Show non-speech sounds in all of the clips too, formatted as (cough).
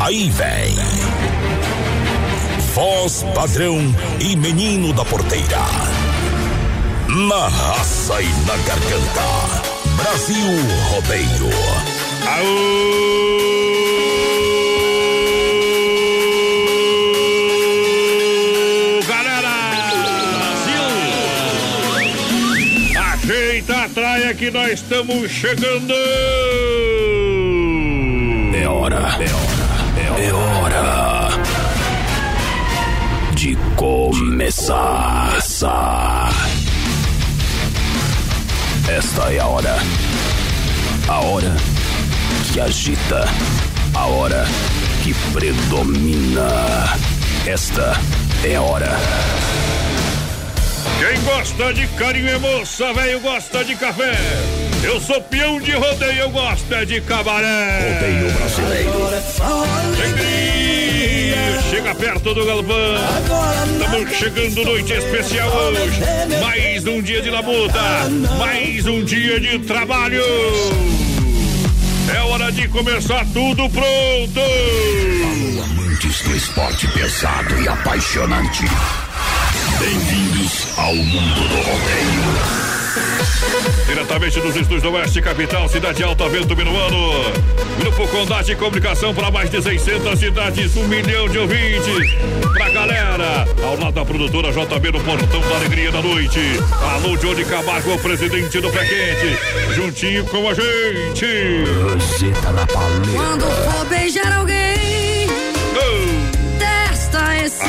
Aí vem. Voz padrão e menino da porteira. Na raça e na garganta. Brasil Rodeio. Aô! Galera! Brasil! Ajeita a traia que nós estamos chegando! É hora, é hora, começar. Esta é a hora. A hora que agita. A hora que predomina. Esta é a hora. Quem gosta de carinho é moça, velho, gosta de café. Eu sou peão de rodeio, eu gosto é de cabaré. Rodeio brasileiro. Alegria, chega perto do galpão. Estamos chegando noite especial hoje. Mais um dia de labuta, mais um dia de trabalho. É hora de começar tudo pronto. Amantes do esporte pesado e apaixonante. Bem-vindos ao mundo do rodeio. Diretamente dos estúdios do Oeste Capital, Cidade Alta, Vento Minuano. Grupo Condade Comunicação para mais de 600 cidades, um milhão de ouvintes. Pra galera, ao lado da produtora JB no Portão da Alegria da Noite. Alô, Johnny Camargo, presidente do Pé Quente. Juntinho com a gente. Na paleta. Quando for beijar alguém,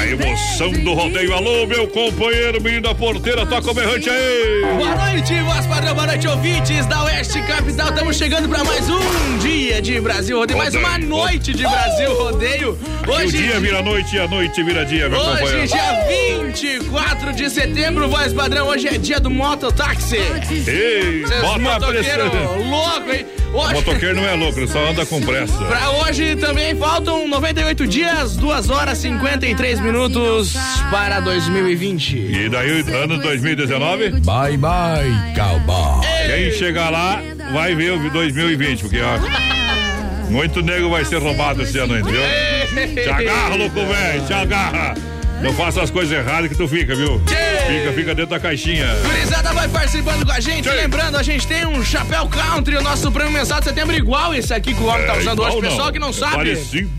a emoção do rodeio. Alô, meu companheiro, menino da porteira, toca o berrante aí. Boa noite, voz padrão, boa noite, ouvintes da Oeste Capital. Estamos chegando para mais um dia de Brasil Rodeio, mais uma noite de Brasil Rodeio. E o Hoje, dia vira noite e a noite vira dia, meu hoje companheiro. dia 24 de setembro, voz padrão, hoje é dia do mototáxi. Ei, Vocês bota a pressão. louco, hein? Hoje, Motoqueiro não é louco, ele só anda com pressa. Pra hoje também faltam 98 dias, 2 horas 53 minutos para 2020. E daí, ano 2019, Bye bye, cowboy. quem chegar lá vai ver o 2020, porque ó, muito nego vai ser roubado esse ano, entendeu? Te agarra, louco velho, te agarra. Não faça as coisas erradas que tu fica, viu? Fica, fica dentro da caixinha. Gurizada vai participando com a gente. Lembrando, a gente tem um chapéu country, o nosso prêmio mensal de setembro, igual esse aqui que o homem tá É, usando igual hoje. Pessoal que não É sabe, Parecido.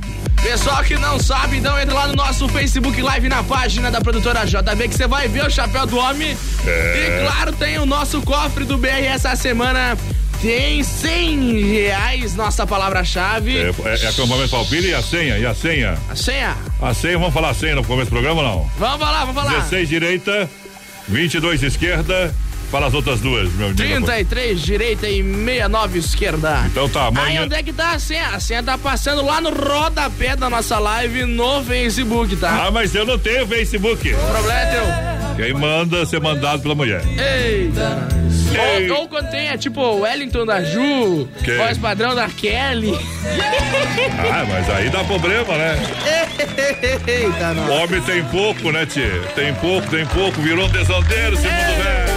pessoal que não sabe, então entra lá no nosso Facebook Live na página da produtora JB que você vai ver o chapéu do homem. É. E claro, tem o nosso cofre do BR essa semana. Tem 100 reais, nossa palavra-chave. É, é, é acampamento palpite e a senha, e a senha. A senha? A senha, vamos falar a senha no começo do programa, não? Vamos falar, vamos falar. 16 direita, 22 esquerda, fala as outras duas, meu menino. 33 direita e 69 esquerda. Então tá, Aí amanhã. onde é que tá a senha? A senha tá passando lá no rodapé da nossa live no Facebook, tá? Ah, mas eu não tenho Facebook. O problema é teu. Quem manda ser mandado pela mulher. Eita. Ou, ou quando tem, é tipo Wellington da Ju, Que? voz padrão da Kelly. (laughs) Ah, mas aí dá problema, né? Eita, homem tem pouco, né, tio? Tem pouco, tem pouco, virou desandeiro, segundo velho.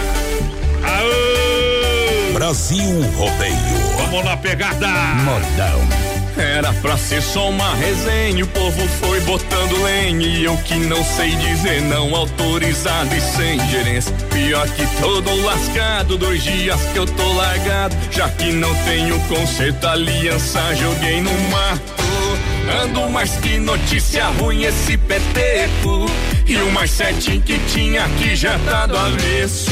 Aô! Brasil Rodeio. Vamos na pegada! Modão. Era pra ser só uma resenha, o povo foi botando lenha e eu que não sei dizer não, autorizado e sem gerência. Pior que todo lascado, dois dias que eu tô largado, já que não tenho conserto, aliança joguei no mato. Ando mais que notícia ruim esse peteco. E o mais que tinha aqui já tá do avesso.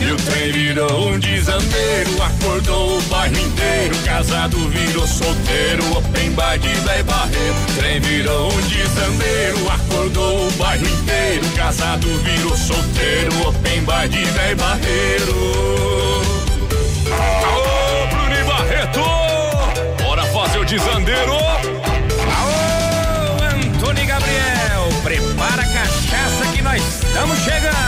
E o trem virou um desandeiro, acordou o bairro inteiro. Casado virou solteiro, open bar de véi barreiro. Trem virou um desandeiro, acordou o bairro inteiro. Casado virou solteiro, open bar de véi barreiro. Aô, Bruni Barreto! Bora fazer o desandeiro! Aô, Antônio Gabriel, prepara a cachaça que nós estamos chegando.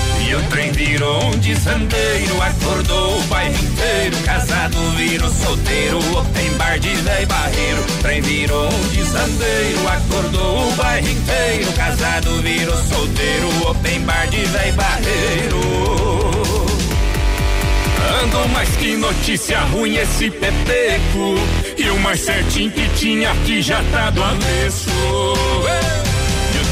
E o trem virou um desandeiro, acordou o bairro inteiro. Casado virou solteiro, open bar de véi barreiro. Trem virou um desandeiro, acordou o bairro inteiro. Casado virou solteiro, open bar de véi barreiro. Ando mais que notícia ruim esse peteco. E o mais certinho que tinha aqui já tá do avesso.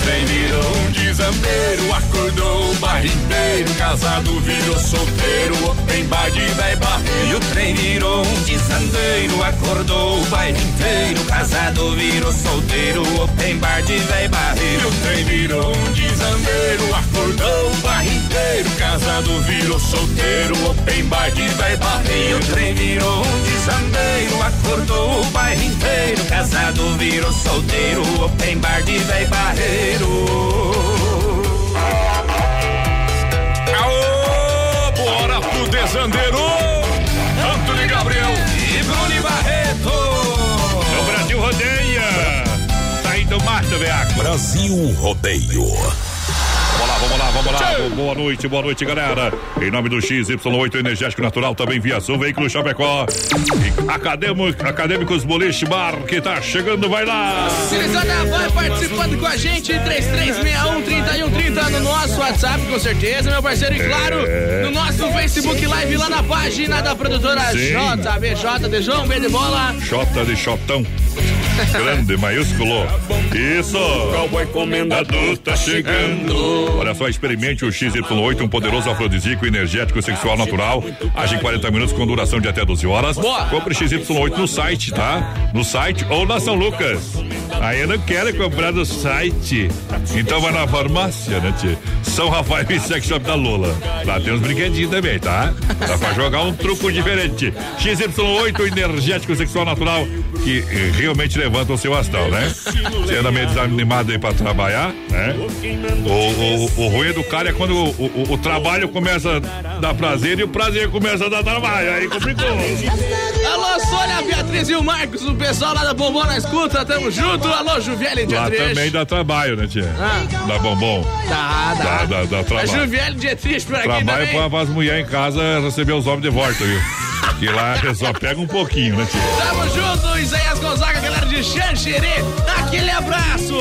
O trem virou um desambeiro, acordou o bairro inteiro. Casado virou solteiro, open bar de véi barreiro. O trem virou um desandeiro, acordou o bairro inteiro. Casado virou solteiro, open bar de véi E barreiro. o trem virou um desambeiro, acordou o bairro inteiro. Casado virou solteiro, open bar de véi E o barreiro. trem virou um desandeiro, acordou o bairro inteiro. Casado virou solteiro, open bar de véi barreiro. Aô, bora pro desandeiro. Antônio Gabriel. E Bruni Barreto. O Brasil rodeia. Tá indo mato, veaco. Brasil Rodeio. Vamos lá, vamos. Boa noite, boa noite, galera. Em nome do XY8 Energético Natural, também via Sul, Veículo Chapecó. E acadêmico, Acadêmicos Boliche Bar, que tá chegando, vai lá. Cirizada vai participando com a gente, 3361-3130 no nosso WhatsApp, com certeza, meu parceiro. E claro, no nosso Facebook Live, lá na página da produtora Sim. JBJ de João B de Bola. Xota de Xotão. Grande, maiúsculo. Isso. Cowboy comendador tá chegando. Olha só, experimente o XY8, um poderoso afrodisíaco energético sexual natural. Age em 40 minutos com duração de até 12 horas. Boa. Compre XY8 no site, tá? No site ou na São Lucas. Aí eu não quero comprar no site. Então vai na farmácia, né, tia? São Rafael e Sex Shop da Lola. Lá tem uns brinquedinhos também, tá? Dá pra jogar um truco diferente. XY8 energético sexual natural que eh, realmente levanta o seu astral, né? Você anda meio desanimado aí pra trabalhar, né? O, o, o ruim do cara é quando o, o, o trabalho começa a dar prazer e o prazer começa a dar trabalho. Aí complicou. Alô, Sônia, Beatriz e o Marcos, o pessoal lá da Bombom na escuta, tamo junto. Alô, Juviele e Lá também dá trabalho, né, tia? Ah. Dá bombom. Dá, dá. Dá, dá, dá A trabalho. Juviele e Dietrich por aqui Trabalho também. pra, as mulheres em casa receber os homens de volta, viu? Que lá só pega um pouquinho, né, tia? Tamo junto, Isaías Gonzaga, galera de Xanxerê. Aquele abraço.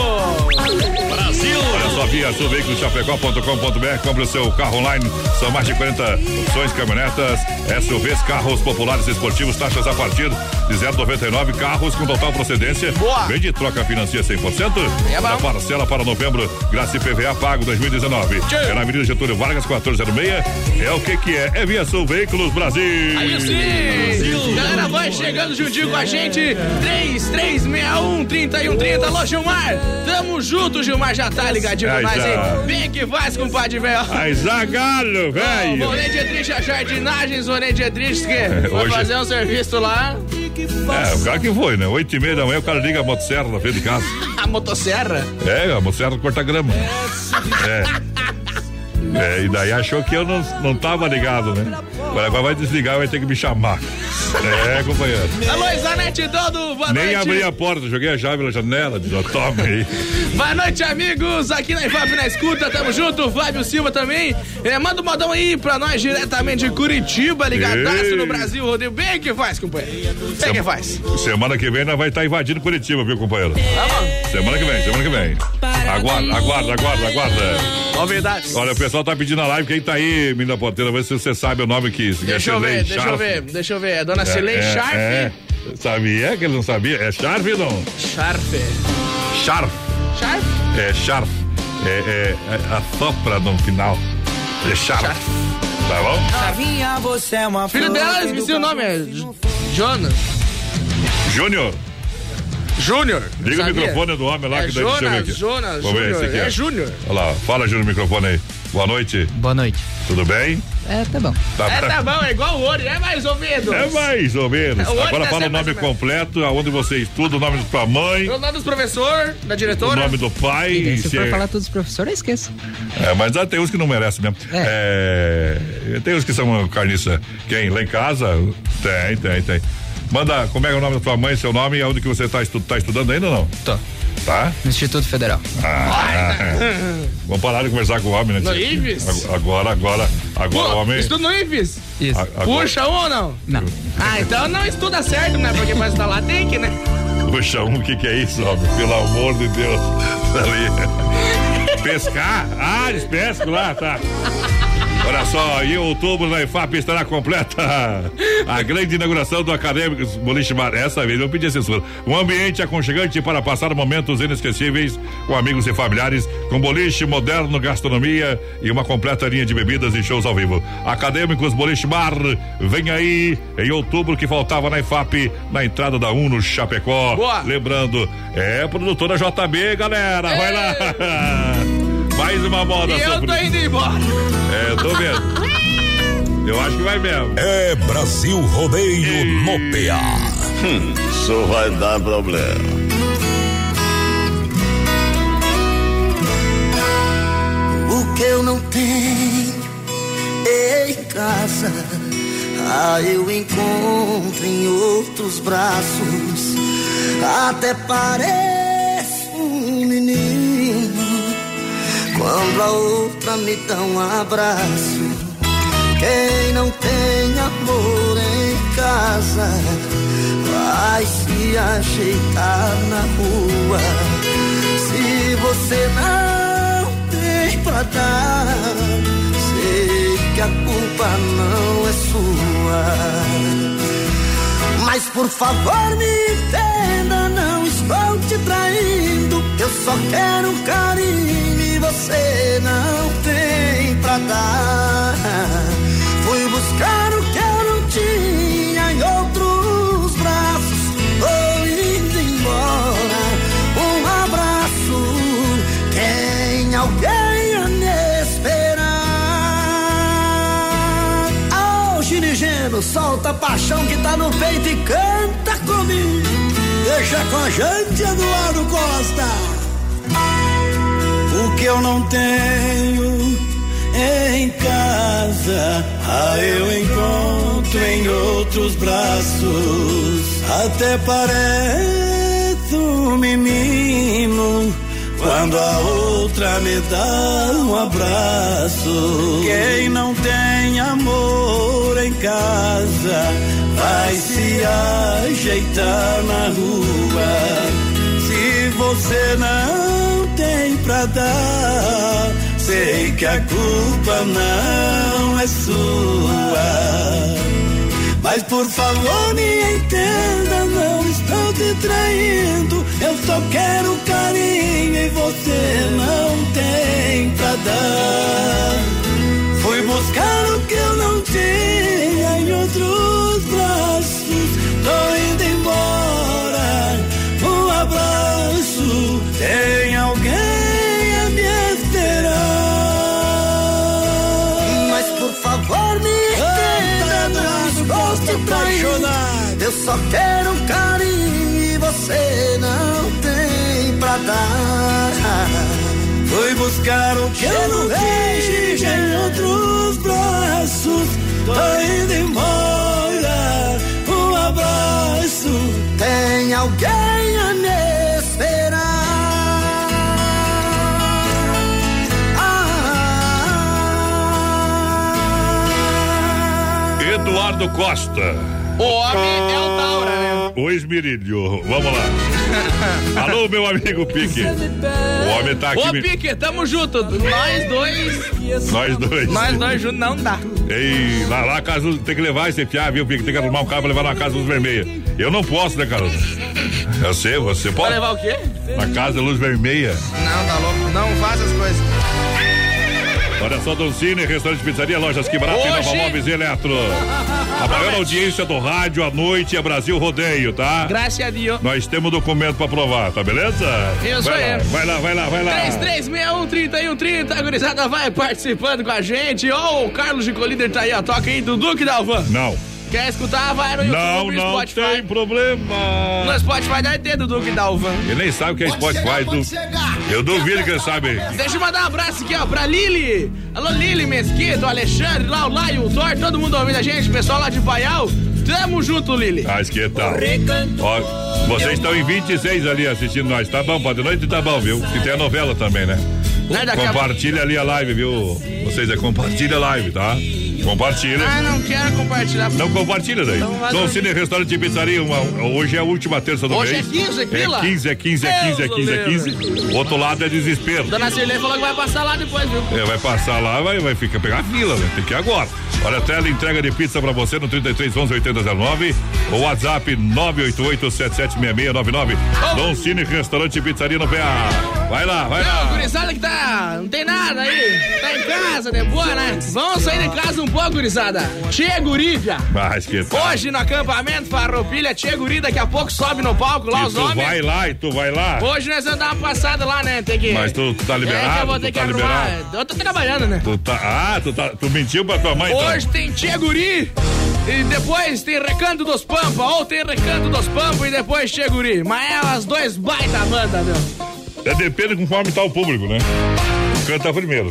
Brasil. Olha só, via sulveiculoschapecó.com.br, compre o seu carro online. São mais de 40 opções, caminhonetas, SUVs, carros populares esportivos, taxas a partir de 0,99, carros com total procedência. Boa. Vende e troca financia 100%. É bom. A parcela para novembro, graça e PVA pago 2019. É na Avenida Getúlio Vargas, 1406. É o que que é? É via Sul Veículos Brasil. Aí sim! Galera, vai chegando juntinho com a gente. 3361-3130. Alô, Gilmar! Tamo junto, Gilmar. Já tá ligadinho com nós, hein? Vem que faz, compadre, velho. Ai, Zagalo, velho. Vonei Dietrich, a jardinagens, Vonei Dietrich, que vai hoje- fazer um serviço lá. É, o cara que foi, né? Oito e meia da manhã, o cara liga a motosserra na frente de casa. (laughs) A motosserra. É, a motosserra corta grama. (laughs) É. É, e daí achou que eu não, não tava ligado, né? Agora, vai desligar vai ter que me chamar. É, companheiro. Alô, Isanete Dodo, boa Nem noite. abri a porta, joguei a chave na janela, diz, toma aí. (laughs) Boa noite, amigos. Aqui na IFAP na escuta, tamo junto. Fábio Silva também. É, manda um modão aí pra nós diretamente de Curitiba, ligadaço no Brasil. Rodeio bem que faz, companheiro. Bem que faz. Semana que vem nós vai estar invadindo Curitiba, viu, companheiro? Tá bom. Semana que vem, semana que vem. Aguarda, aguarda, aguarda, aguarda. Novidades. Olha, o pessoal tá pedindo na live. Quem tá aí, menina porteira, vê se você sabe o nome que isso. Deixa eu ver, deixa eu ver, deixa eu ver. É Dona Cilei Sharp. É. Sabia que ele não sabia? É Sharp não? Sharp. Sharp. Sharp? É Sharp. É, é, é a sopra no final. É. Sharp. Tá bom? Novinha, você é uma Filho dela, esqueci o nome. É Jonas. Júnior. Júnior. Liga o microfone do homem lá É que daí deixa eu ver Jonas, aqui. Jonas, Vamos ver esse Júnior. aqui. É. Júnior. Olha lá, fala Júnior no microfone aí. Boa noite. Boa noite. Tudo bem? É, tá bom. É, tá bom, é igual o Ori, é mais ou menos. É mais ou menos. É, o Agora tá fala o nome completo, aonde você estuda, o nome da sua mãe, O nome dos professor, da o diretora. nome do pai. E daí, se for é- falar todos os professores, esqueça. É, mas ah, tem uns que não merecem mesmo. É, tem uns que são carniça. Quem? Lá em casa? Tem, tem, tem. Manda, como é, é o nome da tua mãe, seu nome e aonde que você está estu tá estudando ainda ou não? Tô. Tá? No Instituto Federal. Ah, Vamos parar de conversar com o homem, né? No? IFES? Ag- Agora, agora, agora o Pô, homem. estuda no IFES. Isso. a- agora- Puxa um ou não? Não. Ah, então não estuda certo, né? Porque pra estudar lá tem que, né? Puxa um, o que, que é isso, homem? Pelo amor de Deus. (laughs) Ali. Pescar? Ah, eles pescam lá, tá. Olha só, em outubro na IFAP estará completa a grande inauguração do Acadêmicos Boliche Bar. Essa vez eu pedi censura. Um ambiente aconchegante para passar momentos inesquecíveis com amigos e familiares, com boliche moderno, gastronomia e uma completa linha de bebidas e shows ao vivo. Acadêmicos Boliche Bar, vem aí em outubro que faltava na IFAP, na entrada da Uno Chapecó. Boa. Lembrando, é produtora JB, galera, vai lá. (laughs) Mais uma moda E eu tô indo embora. É, eu tô vendo. Eu acho que vai mesmo. É Brasil Rodeio no PA. Isso vai dar problema. O que eu não tenho em casa, ah, eu encontro em outros braços. Até pareço um menino quando a outra me dá um abraço. Quem não tem amor em casa vai se ajeitar na rua. Se você não tem pra dar, sei que a culpa não é sua. Mas por favor me entenda, não estou te traindo. Eu só quero carinho você não tem pra dar. Fui buscar o que eu não tinha em outros braços. Tô indo embora. Um abraço. Tem alguém a me esperar? Ô, Girigeno, solta a paixão que tá no peito e canta comigo. Deixa com a gente, Eduardo Costa. Que eu não tenho em casa, ah, eu encontro em outros braços. Até parece um menino quando a outra me dá um abraço. Quem não tem amor em casa vai se ajeitar na rua. Se você não pra dar, sei que a culpa não é sua. Mas por favor me entenda, não estou te traindo. Eu só quero carinho e você não tem pra dar. Fui buscar o que eu não tinha em outros braços. Tô indo embora. Um abraço. Tem alguém Quero carinho e você não tem pra dar. Fui buscar o que eu não vejo em outros braços. Tô indo embora. Um abraço. Tem alguém a me esperar. Eduardo Costa. O homem é o Taura, né? O esmerilho. Vamos lá. (laughs) Alô, meu amigo Pique. O homem tá aqui. Ô, me- Pique, tamo junto. Nós dois. Nós dois. Nós dois juntos não dá. Ei, lá, lá a casa tem que levar esse piá, viu, Pique? Tem que arrumar um carro pra levar na casa Luz Vermelha. Eu não posso, né, Carlos? Eu sei, você Vai pode? levar o quê? Na casa Luz Vermelha. Não, tá louco. Não faz as coisas. Olha só, Doncini, restaurante pizzaria, lojas que barato e Nova Hoje- Móveis e Eletro. A maior audiência do rádio à noite é Brasil Rodeio, tá? Graças a Deus. Nós temos documento pra provar, tá beleza? Isso vai aí. Lá, vai lá, vai lá, vai lá. 3361-3130, a gurizada vai participando com a gente. Ó, o Carlos de Colíder tá aí, ó. Toca aí, Dudu que Dalvan. Não. Quer escutar? Vai no Não, YouTube, não Spotify. tem problema. No Spotify deve ter Dudu que Dalvan. Ele nem sabe o que é Spotify. Du... Eu duvido que ele sabe. Deixa eu mandar um abraço aqui, ó, pra Lili. Alô, Lili Mesquita, o Alexandre, lá o Laio, o Thor, todo mundo ouvindo a gente, pessoal lá de Paial. Tamo junto, Lili. Ah, que tal? Ó, vocês estão em 26 ali assistindo nós. Tá bom, pode noite tá bom, viu? Que tem a novela também, né? Né, Compartilha ali a live, viu? Vocês é compartilha a live, tá? Compartilha. Ah, não quero compartilhar. Não compartilha daí. Então vai Dom. Cine Restaurante e Pizzaria, uma- hoje é a última terça do Hoje mês. é 15, pila? É 15, é 15, é 15, é 15, é 15. Outro lado é desespero. Dona Cirlei falou que vai passar lá depois, viu? É, vai passar lá, vai, vai ficar, pegar a fila, né? Tem que ir agora. Olha, tela entrega de pizza pra você no 33 11 8009 ou WhatsApp 988 776699. Dom Cine Restaurante e Pizzaria no PA. Vai lá, vai Não, lá. gurizada que tá. Não tem nada aí. Tá em casa, de boa, né? Vamos sair de casa um pouco, gurizada. Tchê Gurívia. Mas que tal? Hoje no acampamento Farroupilha, Tchê Guri, daqui a pouco sobe no palco lá E os tu homens. vai lá e tu vai lá. Hoje nós vamos dar uma passada lá, né? Tem que. Mas tu tá liberado? É que eu vou Tu ter que tá arrumar. liberado? Eu tô trabalhando, né? Tu tá, ah, tu, tá, tu mentiu pra tua mãe, então? Hoje tem Tchê Guri. E depois tem Recanto dos Pampa, ou tem Recanto dos Pampa e depois Tchê Guri. Mas é as dois baita banda, meu. É, depende conforme tá o público, né? Canta primeiro.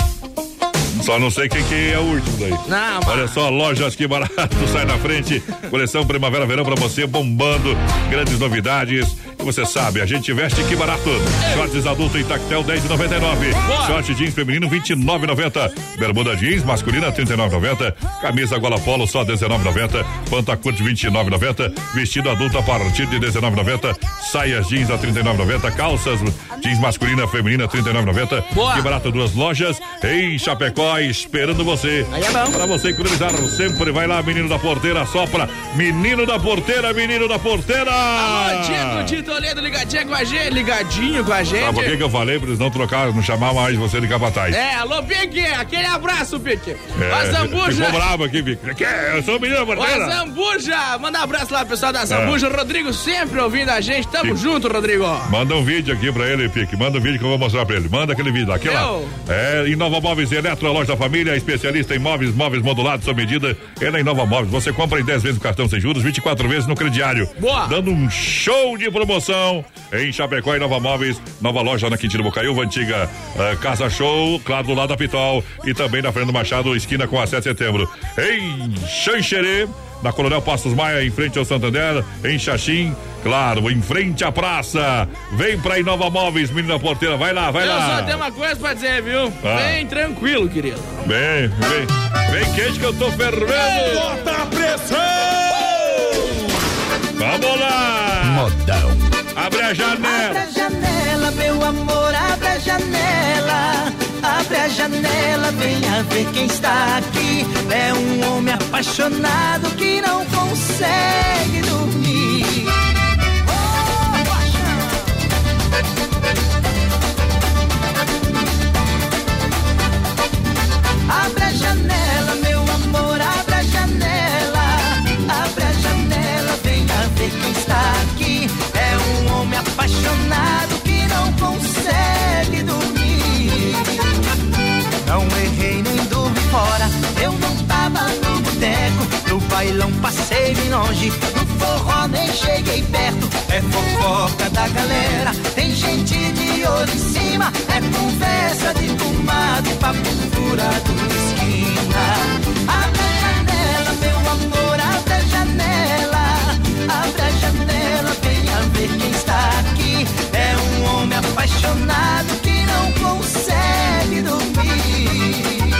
Só não sei quem que é o último daí. Não, Olha só, lojas que barato, (laughs) sai na frente. Coleção Primavera Verão pra você, bombando. Grandes novidades. Você sabe, a gente veste que barato. Shorts adulto em tactel 10,99. Short jeans feminino 29,90. Bermuda jeans masculina 39,90. Camisa gola polo só 19,90. Pantacurte 29,90. Vestido adulto a partir de 19,90. Saias jeans a 39,90. Calças jeans masculina feminina 39,90. Que barato duas lojas em Chapecó esperando você. Aí é bom. Pra você economizar sempre vai lá, menino da porteira, sopra. Menino da porteira, menino da porteira. Alô, Diego de Toledo, ligadinho com a gente, ligadinho com a gente. Sabe por que, que eu falei? Pra eles não trocar, não chamar mais você de capataz. É, alô, Pique, aquele abraço, Pique. É, Ó, Zambuja. Ficou bravo aqui, Vic. Que? Eu sou o menino porteira. Zambuja. Manda um abraço lá, pessoal da Zambuja. Rodrigo sempre ouvindo a gente. Tamo junto, Rodrigo. Manda um vídeo aqui pra ele, Pique. Manda um vídeo que eu vou mostrar pra ele. Manda aquele vídeo. Aqui lá. É, Inova Móveis Eletro, a loja da família, especialista em móveis, móveis modulados, sob medida. É na Inova Móveis. Você compra em 10 vezes no cartão sem juros, 24 vezes no crediário. Boa. Dando um show de promoção em Chapecó e Nova Móveis. Nova loja na Quintino Bocaiúva, antiga eh, Casa Show, claro, do lado da Pitol. E também na Fernando Machado, esquina com a 7 de setembro. Em Xanxerê. Na Coronel Passos Maia, em frente ao Santander, em Xaxim, claro, em frente à praça. Vem pra Inova Móveis, menina porteira, vai lá, vai Eu lá. só tenho uma coisa pra dizer, viu? Ah. Bem tranquilo, querido. Vem, vem. Vem quente que eu tô fervendo. Bota a pressão! Vamos lá. Modão. Abre a janela. Abre a janela, meu amor, abre a janela. Abre a janela, venha ver quem está aqui. É um homem apaixonado que não consegue dormir. Apaixonado que não consegue dormir. Não errei nem dormi fora, eu não tava no boteco. No bailão passei bem longe, no forró nem cheguei perto. É fofoca da galera, tem gente de olho em cima. É conversa de comadre, papo furado esquina. Abre a janela, meu amor, abre a janela. Abre a ver quem está aqui. É um homem apaixonado que não consegue dormir.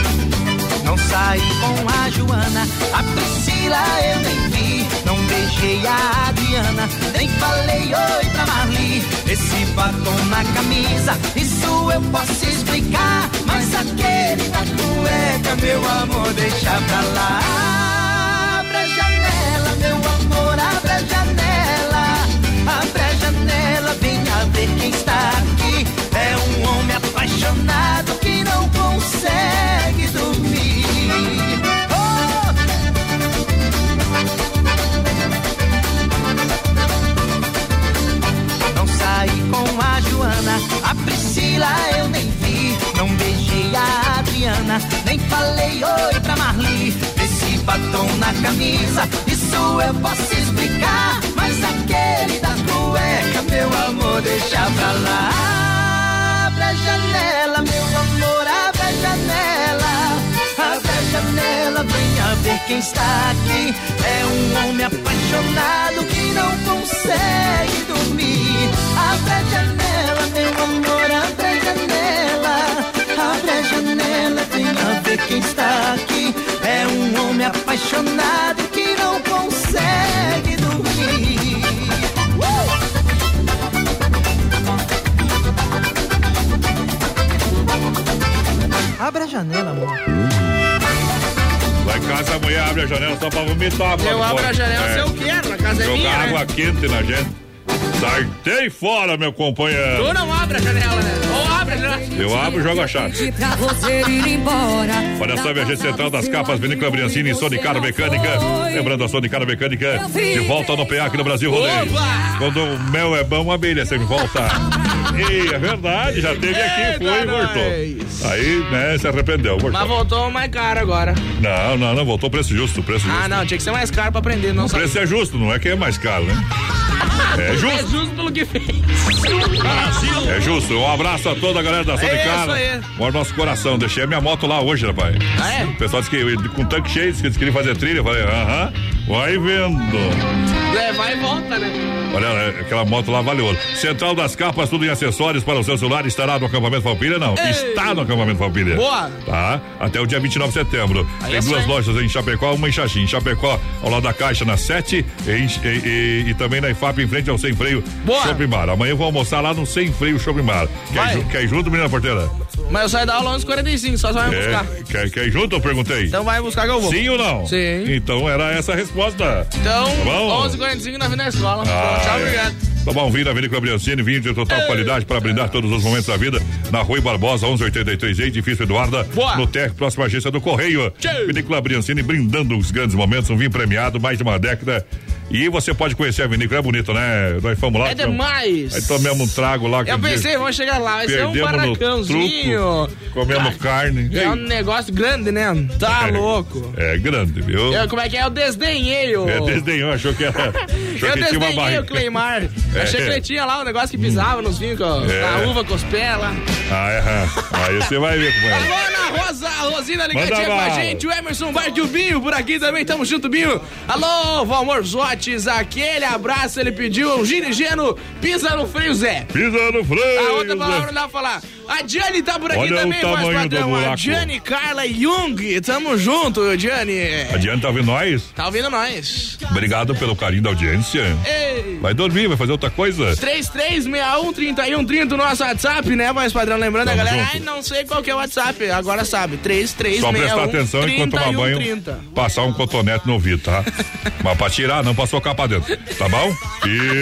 Não saí com a Joana, a Priscila eu nem vi. Não beijei a Adriana, nem falei oi pra Marli. Esse batom na camisa, isso eu posso explicar. Mas aquele da cueca, meu amor, deixa pra lá. Quem está aqui. É um homem apaixonado que não consegue dormir. Oh! Não saí com a Joana, a Priscila eu nem vi. Não beijei a Adriana, nem falei oi pra Marli. Esse batom na camisa, isso eu posso explicar. Meu amor, deixa pra lá. Abre a janela, meu amor, abre a janela. Abre a janela, venha ver quem está aqui. É um homem apaixonado que não consegue dormir. Abre a janela, meu amor, abre a janela. Abre a janela, venha ver quem está aqui. É um homem apaixonado Abre a janela, amor. Lá em casa a mulher abre a janela só pra vomitar. Eu abro a janela É. se eu quero, a casa é Jogar minha, né? água quente na gente. Sartei fora, meu companheiro. Tu não abre a janela, né? Ou abre a janela. Eu abro e jogo a chave. Olha só, minha gente central das capas, Vinícola Briancini e Sonicara Mecânica. Lembrando a Sonicara Mecânica, de volta no PA aqui no Brasil Rodeio. Quando o mel é bom, a abelha sempre volta. E é verdade, já teve aqui, foi e voltou. Aí, né, se arrependeu. voltou. Mas voltou mais caro agora. Não, não, não, voltou preço justo, preço justo. Ah, não, tinha que ser mais caro pra aprender, não O sabe? preço é justo, não é que é mais caro, né? É justo. É justo pelo que fez. É justo. Um abraço a toda a galera da Sonicara. É isso aí. Mora nosso coração. Deixei a minha moto lá hoje, rapaz. Ah, é? O pessoal disse que com tanque cheio, disse que eles queriam fazer trilha. Eu falei, aham, vai vendo. É, vai e volta, né? Olha, é, aquela moto lá valeu. Central das capas, tudo em acessórios para o seu celular. Estará no acampamento Falpilha? Não. Ei. Está no acampamento Falpilha. Boa. Tá? Até o dia 29 de setembro. Aí Tem é duas lojas em Chapecó, uma em Xaxim. Em Chapecó, ao lado da Caixa, na 7. E, e- e- e também na IFAP, em frente ao Sem Freio Boa. Shopping Bar. Amanhã eu vou almoçar lá no Sem Freio Shopping Bar. Quer, ju- quer ir junto, menina porteira? Mas eu saio da aula 11h45, só você vai me buscar. É, quer, quer ir junto? Eu perguntei. Então vai buscar que eu vou. Sim ou não? Sim. Então era essa a resposta. Então, Tá bom? 11h45 na na escola. Ah, Tchau, é. obrigado. Tá bom, vindo a Vinícola Briancini, vinho de total qualidade para brindar todos os momentos da vida. Na Rui Barbosa, 1183, edifício Eduarda. Boa. No TEC, próxima agência do Correio. Vinícola Briancini brindando os grandes momentos, um vinho premiado, mais de uma década. E você pode conhecer a vinícola, é bonito, né? Nós fomos lá. É demais. Aí tomamos um trago lá. Eu pensei, vamos chegar lá, vai ser um Perdemos no barracãozinho. truco, comemos carne. É um negócio grande, né? Tá É. louco. É grande, viu? Eu, como é que é? Eu desdenhei o... É, desdenhou, achou que era. (laughs) Achou Eu que tinha uma desdenhei barriga. o Cleimar. (laughs) É. Achei que ele tinha lá o negócio que pisava nos vinhos, É. a uva com os pés lá. Ah, é. Aí você vai ver como é. Alô, Ana Rosa, a Rosina ligadinha com a gente, o Emerson Bart e o Binho por aqui também, tamo junto, Binho. Alô, Valmor Zotes, aquele abraço, ele pediu um girigeno, pisa no freio Zé. Pisa no freio. A outra palavra não dá pra falar. A Diane tá por aqui Olha o também, voz tamanho do padrão. A. Diane Carla Jung, tamo junto, Diane. Adiante, tá ouvindo nós? Tá ouvindo nós? Obrigado pelo carinho da audiência. Ei. Vai dormir, vai fazer outra coisa. 33613130 o nosso WhatsApp, né, voz padrão? Lembrando a Tamo galera, junto. ai, não sei qual que é o WhatsApp, agora sabe. Só 3361 prestar atenção enquanto tomar banho, 3130. passar um cotonete no ouvido, tá? (laughs) Mas pra tirar, não pra socar pra dentro. Tá bom?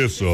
Isso.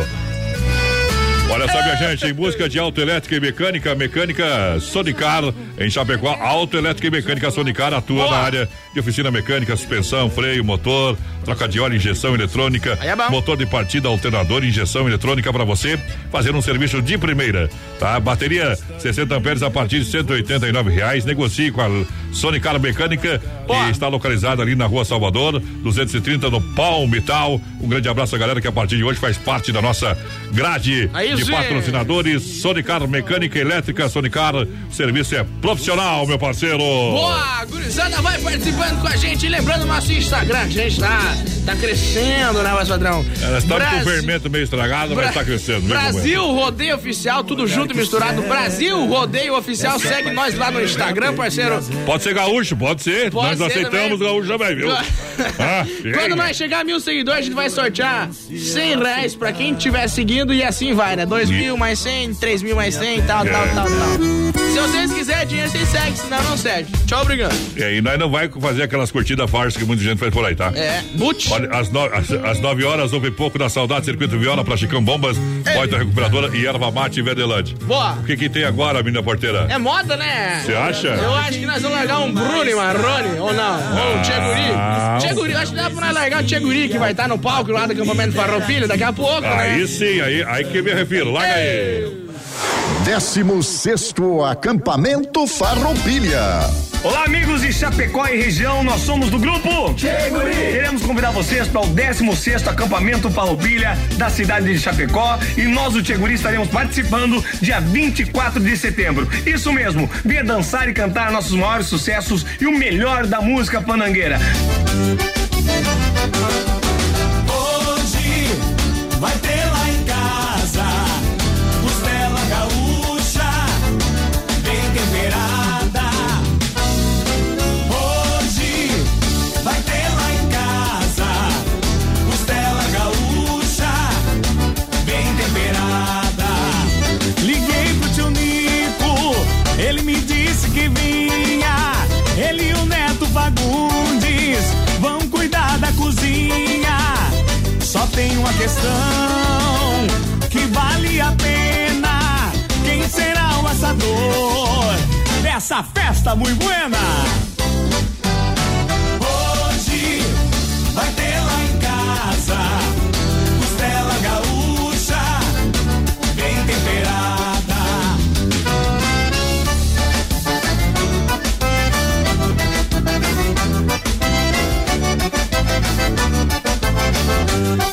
Olha só, minha gente, em busca de autoelétrica e mecânica, mecânica Sonicar, em Chapecó, autoelétrica e mecânica Sonicar atua na área de oficina mecânica, suspensão, freio, motor, troca de óleo, injeção eletrônica, é motor de partida, alternador, injeção eletrônica para você fazer um serviço de primeira, tá? Bateria 60 amperes a partir de 189 reais. Negocie com a Sonicar Mecânica, que está localizada ali na Rua Salvador, 230 no Palmital. Um grande abraço à galera que a partir de hoje faz parte da nossa grade Aí de patrocinadores. Sonicar Mecânica Elétrica, Sonicar, serviço é profissional, meu parceiro. Boa, gurizada vai participando com a gente. Lembrando o nosso Instagram, que a gente tá, tá crescendo, né, voz padrão? Elas estão com o fermento meio estragado, mas Bra- está crescendo. viu, Brasil Rodeio Oficial, tudo junto misturado. Brasil Rodeio Oficial, segue nós lá no Instagram, parceiro. Pode ser gaúcho, pode ser. Pode nós ser aceitamos também. gaúcho também, viu? (laughs) Ah, Quando nós chegar a mil seguidores, a gente vai sortear 100 reais pra quem estiver seguindo e assim vai, né? 2 mil mais 100, 3 mil mais 100, tal, tal, tal, tal. Se vocês quiserem dinheiro, vocês seguem, senão não segue. Tchau, obrigado. E aí, nós não vai fazer aquelas curtidas farsas que muita gente faz por aí, tá? É, boot. Olha, às, no, às, às 9 horas houve pouco da saudade, circuito viola pra Chicão Bombas, Moita Recuperadora e Erva Mate e Verdelante. Boa. O que que tem agora, menina porteira? É moda, né? Você acha? Eu acho que nós vamos largar um Bruni Marrone, ou não? Ou um Tcheguri. Não. Tcheguri, acho que dá pra nós largar o Tcheguri, que vai estar no palco lá do acampamento Farroupilha daqui a pouco, né? Aí sim, aí, aí que me refiro. Larga aí. 16 acampamento Farroupilha. Olá, amigos de Chapecó e região, nós somos do grupo Queremos convidar vocês para o 16 acampamento Farroupilha da cidade de Chapecó e nós, o Tcheguri, estaremos participando dia 24 de setembro. Isso mesmo, venha dançar e cantar nossos maiores sucessos e o melhor da música panangueira. Hoje vai ter que vinha. Ele e o Neto Fagundes vão cuidar da cozinha. Só tem uma questão que vale a pena. Quem será o assador dessa festa muito buena? Hoje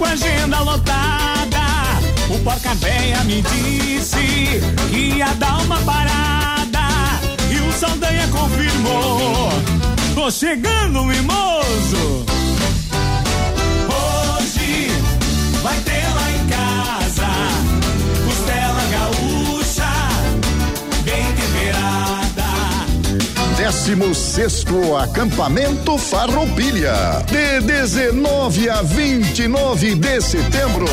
com a agenda lotada. O Porca Véia me disse que ia dar uma parada. E o Saldanha confirmou. Tô chegando, mimoso. Hoje vai ter 16 acampamento Farroupilha. De 19 a 29 de setembro.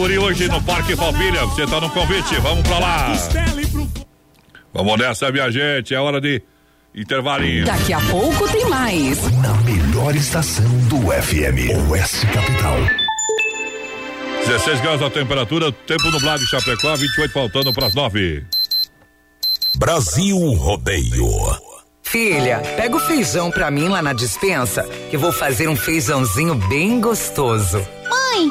Cheguri hoje no Parque Palpilha, você tá no convite, vamos pra lá. Vamos nessa, minha gente, é hora de intervalinho. Daqui a pouco tem mais. Na melhor estação do FM. Oeste Capital. 16 graus a temperatura, tempo nublado em Chapecó, 28 faltando pras 9. Brasil Rodeio. Filha, pega o feijão pra mim lá na dispensa, que eu vou fazer um feijãozinho bem gostoso. Mãe,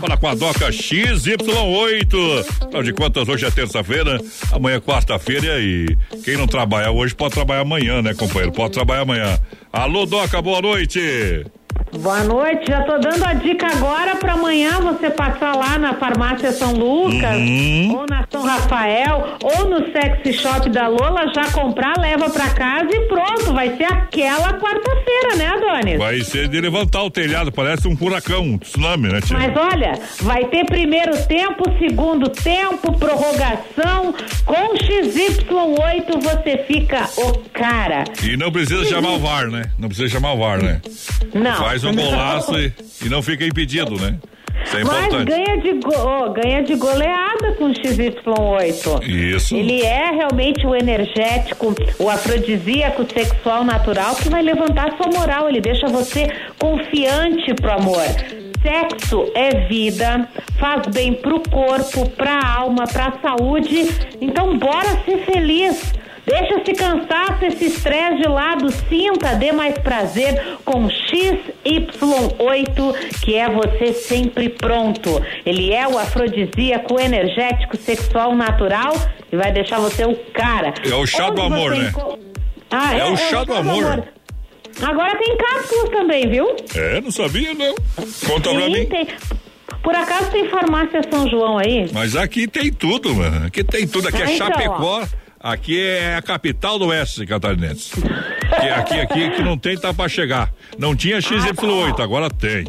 Fala com a Doca XY8. Afinal de contas, hoje é terça-feira, amanhã é quarta-feira e quem não trabalha hoje pode trabalhar amanhã, né, companheiro? Pode trabalhar amanhã. Alô, Doca, boa noite. Boa noite, já tô dando a dica agora para amanhã você passar lá na farmácia São Lucas, Uhum. ou na São Rafael, ou no sexy shop da Lola, já comprar, leva pra casa e pronto, vai ser aquela quarta-feira, né, Adonis? Vai ser de levantar o telhado, parece um furacão, um tsunami, né, tia? Mas olha, vai ter primeiro tempo, segundo tempo, prorrogação. Com XY8 você fica o cara. E não precisa chamar o VAR, né? Não precisa chamar o VAR, né? Não. Faz um golaço e, e não fica impedido, né? Isso é Mas importante. ganha de, go- oh, ganha de goleada com o XY8. Isso. Ele é realmente o energético, o afrodisíaco sexual natural que vai levantar sua moral. Ele deixa você confiante pro amor. Sexo é vida, faz bem pro corpo, pra alma, pra saúde. Então bora ser feliz. Deixa esse cansaço, esse estresse de lado, sinta, dê mais prazer com XY8, que é você sempre pronto. Ele é o afrodisíaco energético sexual natural e vai deixar você o cara. É o chá do Onde amor, você né? enco- Ah, É o chá do amor. Agora tem cápsulas também, viu? É, não sabia, não. Conta pra Sim, mim. tem. Por acaso tem farmácia São João aí? Mas aqui tem tudo, mano. Aqui tem tudo. Aqui é Ah, então, Chapecó. Aqui é a capital do oeste catarinense. Que aqui, aqui que não tem, tá pra chegar. Não tinha XY8, agora tem.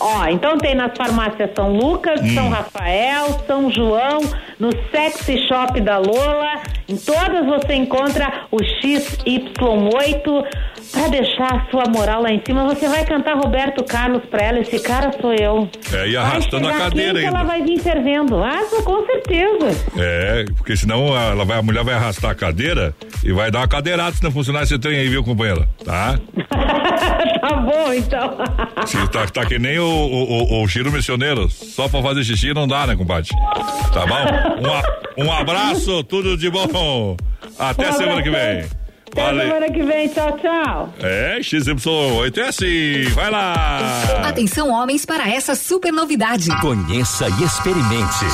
Ó, então tem nas farmácias São Lucas, Hum. São Rafael, São João, no Sexy Shop da Lola. Em todas você encontra o XY8 pra deixar a sua moral lá em cima. Você vai cantar Roberto Carlos pra ela, esse cara sou eu. É, e arrastando a cadeira quente, ela ainda. vai vir fervendo. Ah, com certeza. É, porque senão ela vai, a mulher vai arrastar a cadeira e vai dar uma cadeirada se não funcionar esse trem aí, viu, companheira? Tá? (laughs) tá bom, então. Se tá, tá que nem o, o, o, o Chiro Missioneiro, só pra fazer xixi não dá, né, compadre? Tá bom? Um, a- um abraço, tudo de bom. Até Um semana que vem. Até Valeu. semana que vem. Tchau, tchau. É, XY8 é assim, vai lá. Atenção, homens, para essa super novidade. Conheça e experimente.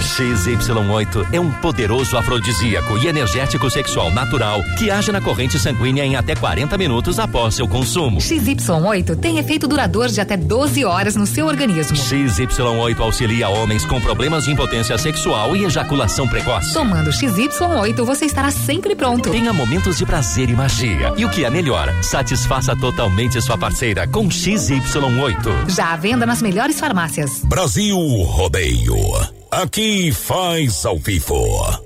XY8 é um poderoso afrodisíaco e energético sexual natural que age na corrente sanguínea em até 40 minutos após seu consumo. XY8 tem efeito duradouro de até 12 horas no seu organismo. XY8 auxilia homens com problemas de impotência sexual e ejaculação precoce. Tomando XY8, você estará sempre pronto. Tenha momentos de prazer e magia. E o que é melhor, satisfaça totalmente sua parceira com XY8. Já à venda nas melhores farmácias. Brasil Rodeio. Aqui faz ao vivo.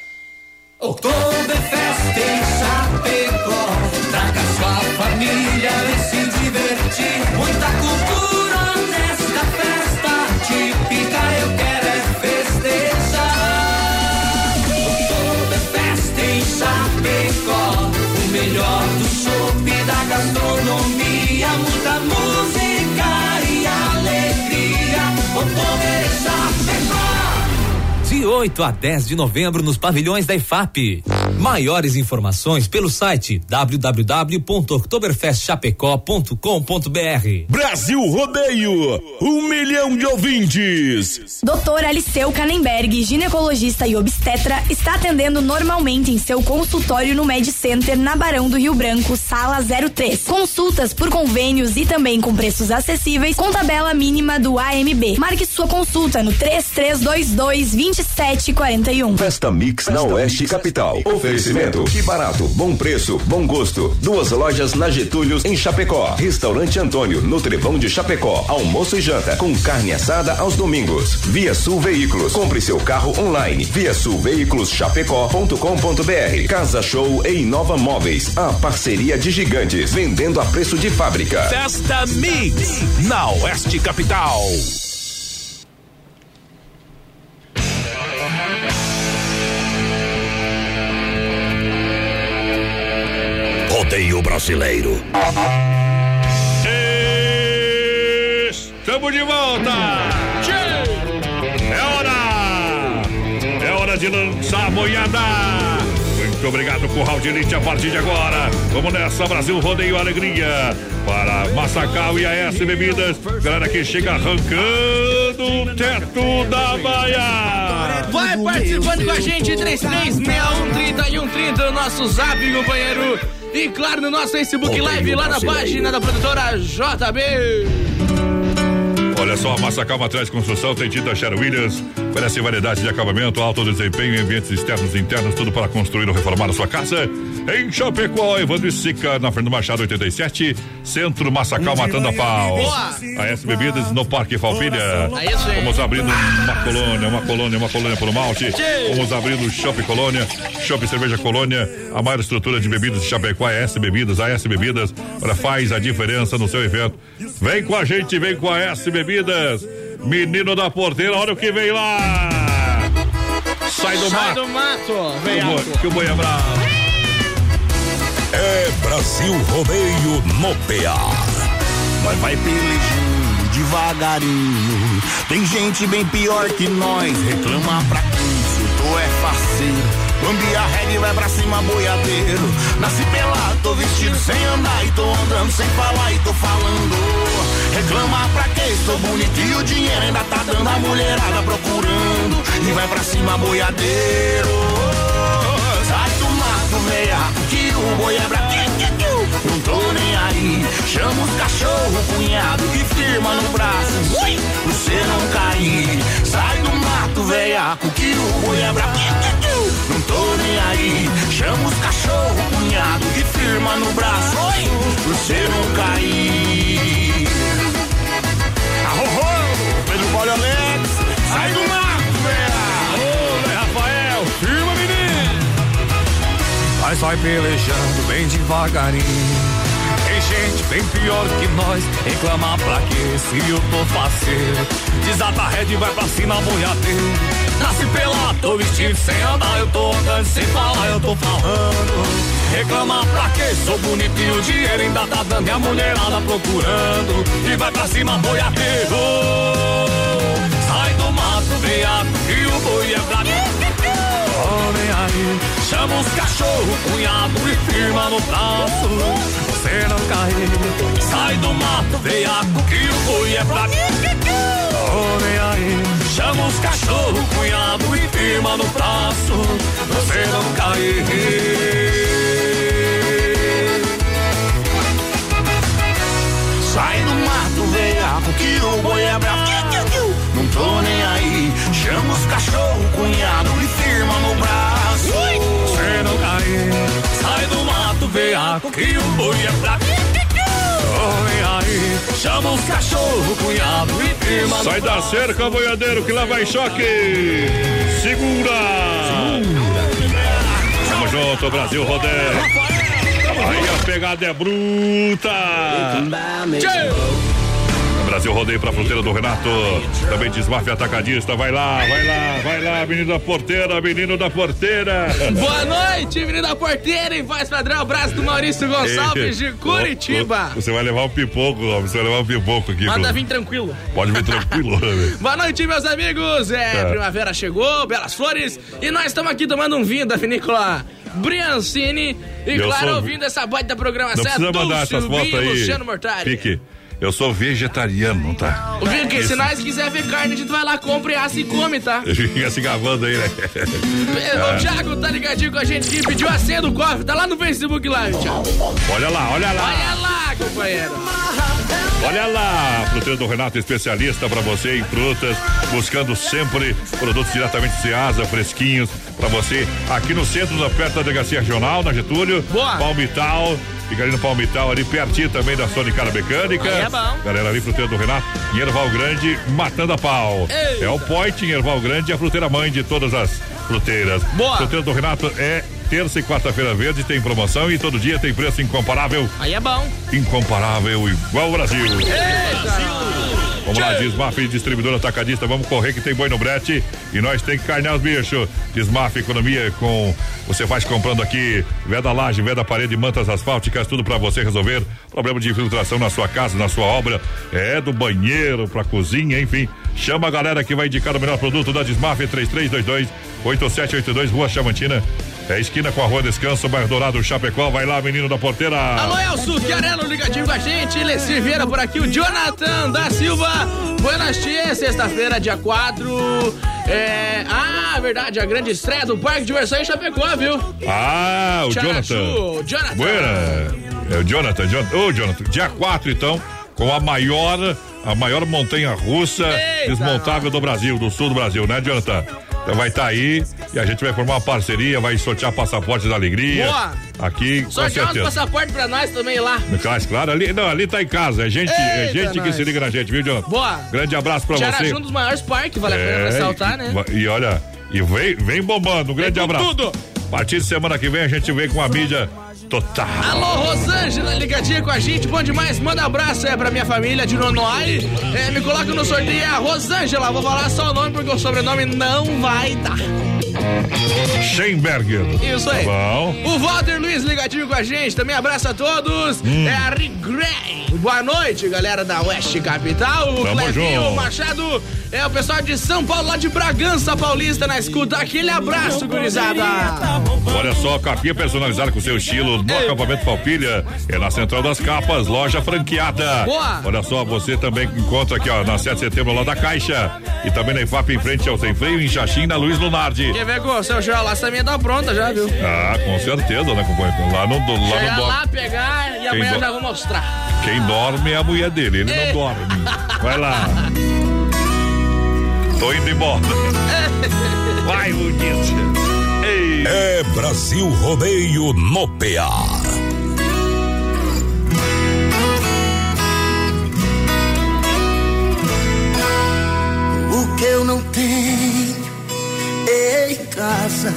Oktoberfest em Chapecó. Traga sua família 8 a 10 de novembro nos pavilhões da IFAP. Maiores informações pelo site www.oktoberfestchapecó.com.br. Brasil Rodeio, um milhão de ouvintes. Doutor Aliceu Canenberg, ginecologista e obstetra, está atendendo normalmente em seu consultório no Med Center na Barão do Rio Branco, sala 03. Consultas por convênios e também com preços acessíveis com tabela mínima do AMB. Marque sua consulta no 3322 2741. Festa Mix na Oeste Capital. Oferecimento. Que barato, bom preço, bom gosto. Duas lojas na Getúlios em Chapecó. Restaurante Antônio, no Trevão de Chapecó. Almoço e janta com carne assada aos domingos. Via Sul Veículos. Compre seu carro online. Via Sul Veículos Chapecó.com.br. Casa Show e Inova Móveis. A parceria de gigantes. Vendendo a preço de fábrica. Festa Mix na Oeste Capital. Brasileiro. Tamo de volta! É hora! É hora de lançar a boiada! Muito obrigado, Curral de Elite, a partir de agora. Vamos nessa, Brasil Rodeio Alegria. Para Massacal e AS Bebidas. Galera que chega arrancando o teto da baia. Vai participando com a gente, 336130 e 130, o nosso zap, companheiro. E claro, no nosso Facebook Live, lá na página da produtora JB. Olha só, a Massacal Materiais de Construção tem tinta Sher Williams, oferece variedade de acabamento, alto desempenho em ambientes externos e internos, tudo para construir ou reformar a sua casa. Em Chapecó, Evandro e Sica, na Fernando Machado 87, Centro Massacal Matando a Pau. Boa. A S Bebidas no Parque Falfilha. É. Vamos abrindo uma colônia, uma colônia, uma colônia por malte. Vamos abrindo o Shop Colônia, Shop Cerveja Colônia, a maior estrutura de bebidas de Chapecó, a S Bebidas, a S Bebidas, olha, faz a diferença no seu evento. Vem com a gente, vem com a S Bebidas. Menino da porteira, olha o que vem lá. Sai do Sai mato. do mato, boi- Que o boi é bravo. É Brasil Rodeio no PA. Nós vai pelejando devagarinho. Tem gente bem pior que nós. Reclama pra quem surtou é faceiro. Lambi a regra e vai pra cima boiadeiro. Nasci pelado, tô vestido sem andar. E tô andando sem falar e tô falando. Reclama pra quem sou bonito e o dinheiro ainda tá dando a mulherada procurando. E vai pra cima boiadeiro. Veiaco, que o boi é brabo. Não tô nem aí. Chama os cachorro, cunhado, e firma no braço. Ui, você não cair. Sai do mato, veiaco, que o boi é brabo. Não tô nem aí. Chama os cachorro, cunhado, e firma no braço. Ui, você não cair. Arro, Pedro Paulo Alex, sai do mato, Mas vai pelejando bem devagarinho. Tem gente bem pior que nós, reclamar pra quê se eu tô faceiro. Desata a rede e vai pra cima, boiadeiro. Nasce pelado, tô vestido sem andar, eu tô andando sem falar, eu tô falando. Reclamar pra quê? Sou bonito e o dinheiro ainda tá dando e a mulherada procurando. E vai pra cima, boiadeiro. Sai do mato, veaco, e o boi é brabo. Olhem chama os cachorro, cunhado e firma no braço. Você não cair, sai do mato, veiaco, que o boi é brabo. Olhem aí, chama os cachorro, cunhado e firma no braço. Você não cair. Sai do mato, veiaco, que o boi é bravo. Não tô nem aí. Chama os cachorro, cunhado e firma no braço. Sai do mato, veaco, que o boi é brabo. Olhem aí, chama os cachorro, cunhado e no Sai da cerca, boiadeiro, que lá vai choque. Segura. Tamo junto, Brasil Rodeio. Aí a pegada é bruta. Brasil Rodeio pra fronteira do Renato. Também desmafia atacadista. Vai lá, vai lá, vai lá, menino da porteira, menino da porteira. (laughs) Boa noite, menino da porteira e voz padrão, abraço do Maurício Gonçalves de Curitiba. Você vai levar um pipoco, homem. Você vai levar um pipoco aqui. Manda pro- vir tranquilo. Pode vir tranquilo, (laughs) né? Boa noite, meus amigos. É, É. primavera chegou, belas flores. E nós estamos aqui tomando um vinho da vinícola Briancini. E Eu claro, sou- ouvindo essa baita programação. Não precisa mandar Dulce essas fotos aí. Luciano Mortari. Pique. Eu sou vegetariano, tá? O Vicky, Isso. se nós quiser ver carne, a gente vai lá, compra e assa e come, tá? (laughs) Fica se gavando aí, né? O Thiago tá ligadinho com a gente aqui, pediu a senha do cofre, tá lá no Facebook Live, Thiago. Olha lá, olha lá. Olha lá, companheiro. Olha lá, Fruteira do Renato, especialista pra você em frutas, buscando sempre produtos diretamente de Ceasa, fresquinhos pra você aqui no centro, da perto da delegacia regional, na Getúlio. Boa. Palmital, fica ali no Palmital, ali pertinho também da Sonicara Mecânica. Aí é bom. Galera ali, Fruteira do Renato, em Erval Grande, matando a pau. Eita. É o Point em Erval Grande, a fruteira mãe de todas as fruteiras. Boa. Fruteira do Renato é terça e quarta-feira verde tem promoção e todo dia tem preço incomparável. Aí é bom. Incomparável igual o Brasil. Eita! Vamos lá, Desmaf, distribuidora atacadista, vamos correr que tem boi no brete e nós tem que carnear os bichos. Desmaf Economia com você faz comprando aqui veda laje, veda parede, mantas asfálticas, tudo para você resolver problema de infiltração na sua casa, na sua obra, é do banheiro pra cozinha, enfim. Chama a galera que vai indicar o melhor produto da Desmaf 3322 8782 Rua Chamantina. É esquina com a Rua Descanso, bairro Dourado, Chapecó. Vai lá, menino da porteira. Alô, Elcio Chiarello, ligadinho com a gente. Leci Vieira por aqui, o Jonathan da Silva. Buenas dias, sexta-feira, dia 4. É. Ah, verdade, a grande estreia do Parque de Diversão em Chapecó, viu? Ah, o Tcharachu, Jonathan. Jonathan. Buena. É o Jonathan, Jonathan. Ô, Jonathan, dia 4 então, com a maior, a maior montanha russa Eita, desmontável do Brasil, do sul do Brasil, né, Jonathan? Então vai estar aí e a gente vai formar uma parceria, vai sortear passaporte da alegria. Boa. Aqui, Sortear os passaportes pra nós também lá. Claro, claro, ali, não, ali tá em casa, é gente, é Eita, gente que se liga na gente, viu, Jonathan? Boa. Grande abraço pra Tiaraju você. um dos maiores parques, vale a pena É, ressaltar, né? E olha, e vem, vem bombando, um grande com abraço. tudo. A partir de semana que vem a gente vem com a mídia total. Alô, Rosângela, ligadinha com a gente, bom demais. Manda um abraço é, pra minha família de Nonoai. É, me coloca no sorteio, é a Rosângela. Vou falar só o nome porque o sobrenome não vai dar. Schemberger. Isso aí. Tá bom. O Walter Luiz ligadinho com a gente, também abraço a todos. Hum. É a Rigrey. Boa noite, galera da Oeste Capital. O Clevinho. Machado é o pessoal de São Paulo, lá de Bragança Paulista, na escuta. Aquele abraço, gurizada. Olha só, capinha personalizada com seu estilo no acampamento Palpilha. É na Central das Capas, loja franqueada. Boa. Olha só, você também encontra aqui, ó, na 7 de setembro, lá da Caixa. E também na IFAP, em frente ao Sem Freio, em Xaxim, na Luiz Lunardi. Quer ver com o seu Joel lá, essa minha tá pronta já, viu? Ah, com certeza, né, companheiro? Lá no, lá no Chega dorme. lá, pegar e amanhã do- já vou mostrar. Quem dorme é a mulher dele, ele não dorme. (laughs) Vai lá. Tô indo embora. (laughs) Vai, bonito. É Brasil Rodeio no PA. O que eu não tenho em casa,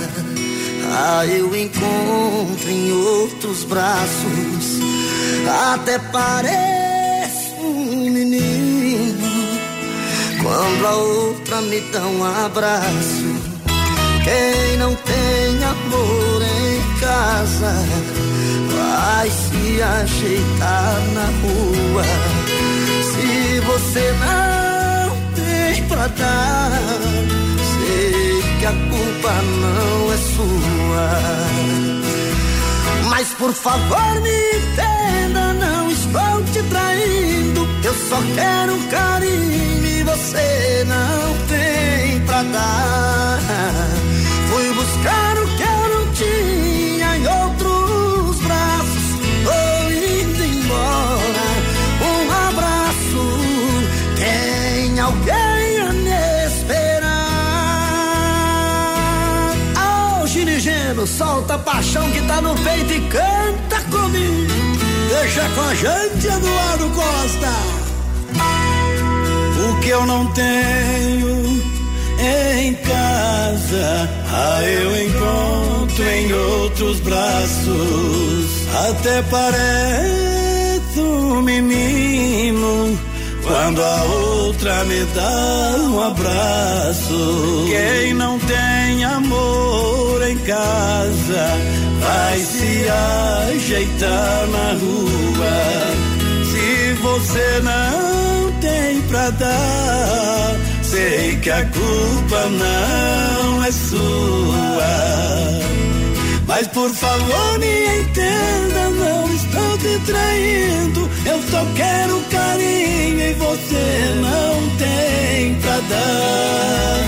ah, eu encontro em outros braços. Até parece um menino quando a outra me dá um abraço. Quem não tem amor em casa vai se ajeitar na rua. Se você não tem pra dar, sei que a culpa não é sua. Mas por favor me entenda, não estou te traindo. Eu só quero carinho e você não tem pra dar. Buscar o que eu não tinha em outros braços. Tô indo embora. Um abraço. Tem alguém a me esperar? Ô, Ginigeno, solta a paixão que tá no peito e canta comigo. Deixa com a gente, Eduardo Costa. O que eu não tenho em casa, ah, eu encontro em outros braços. Até parece um menino quando a outra me dá um abraço. Quem não tem amor em casa vai se ajeitar na rua. Se você não tem pra dar, sei que a culpa não é sua. Mas por favor me entenda, não estou te traindo. Eu só quero carinho e você não tem pra dar.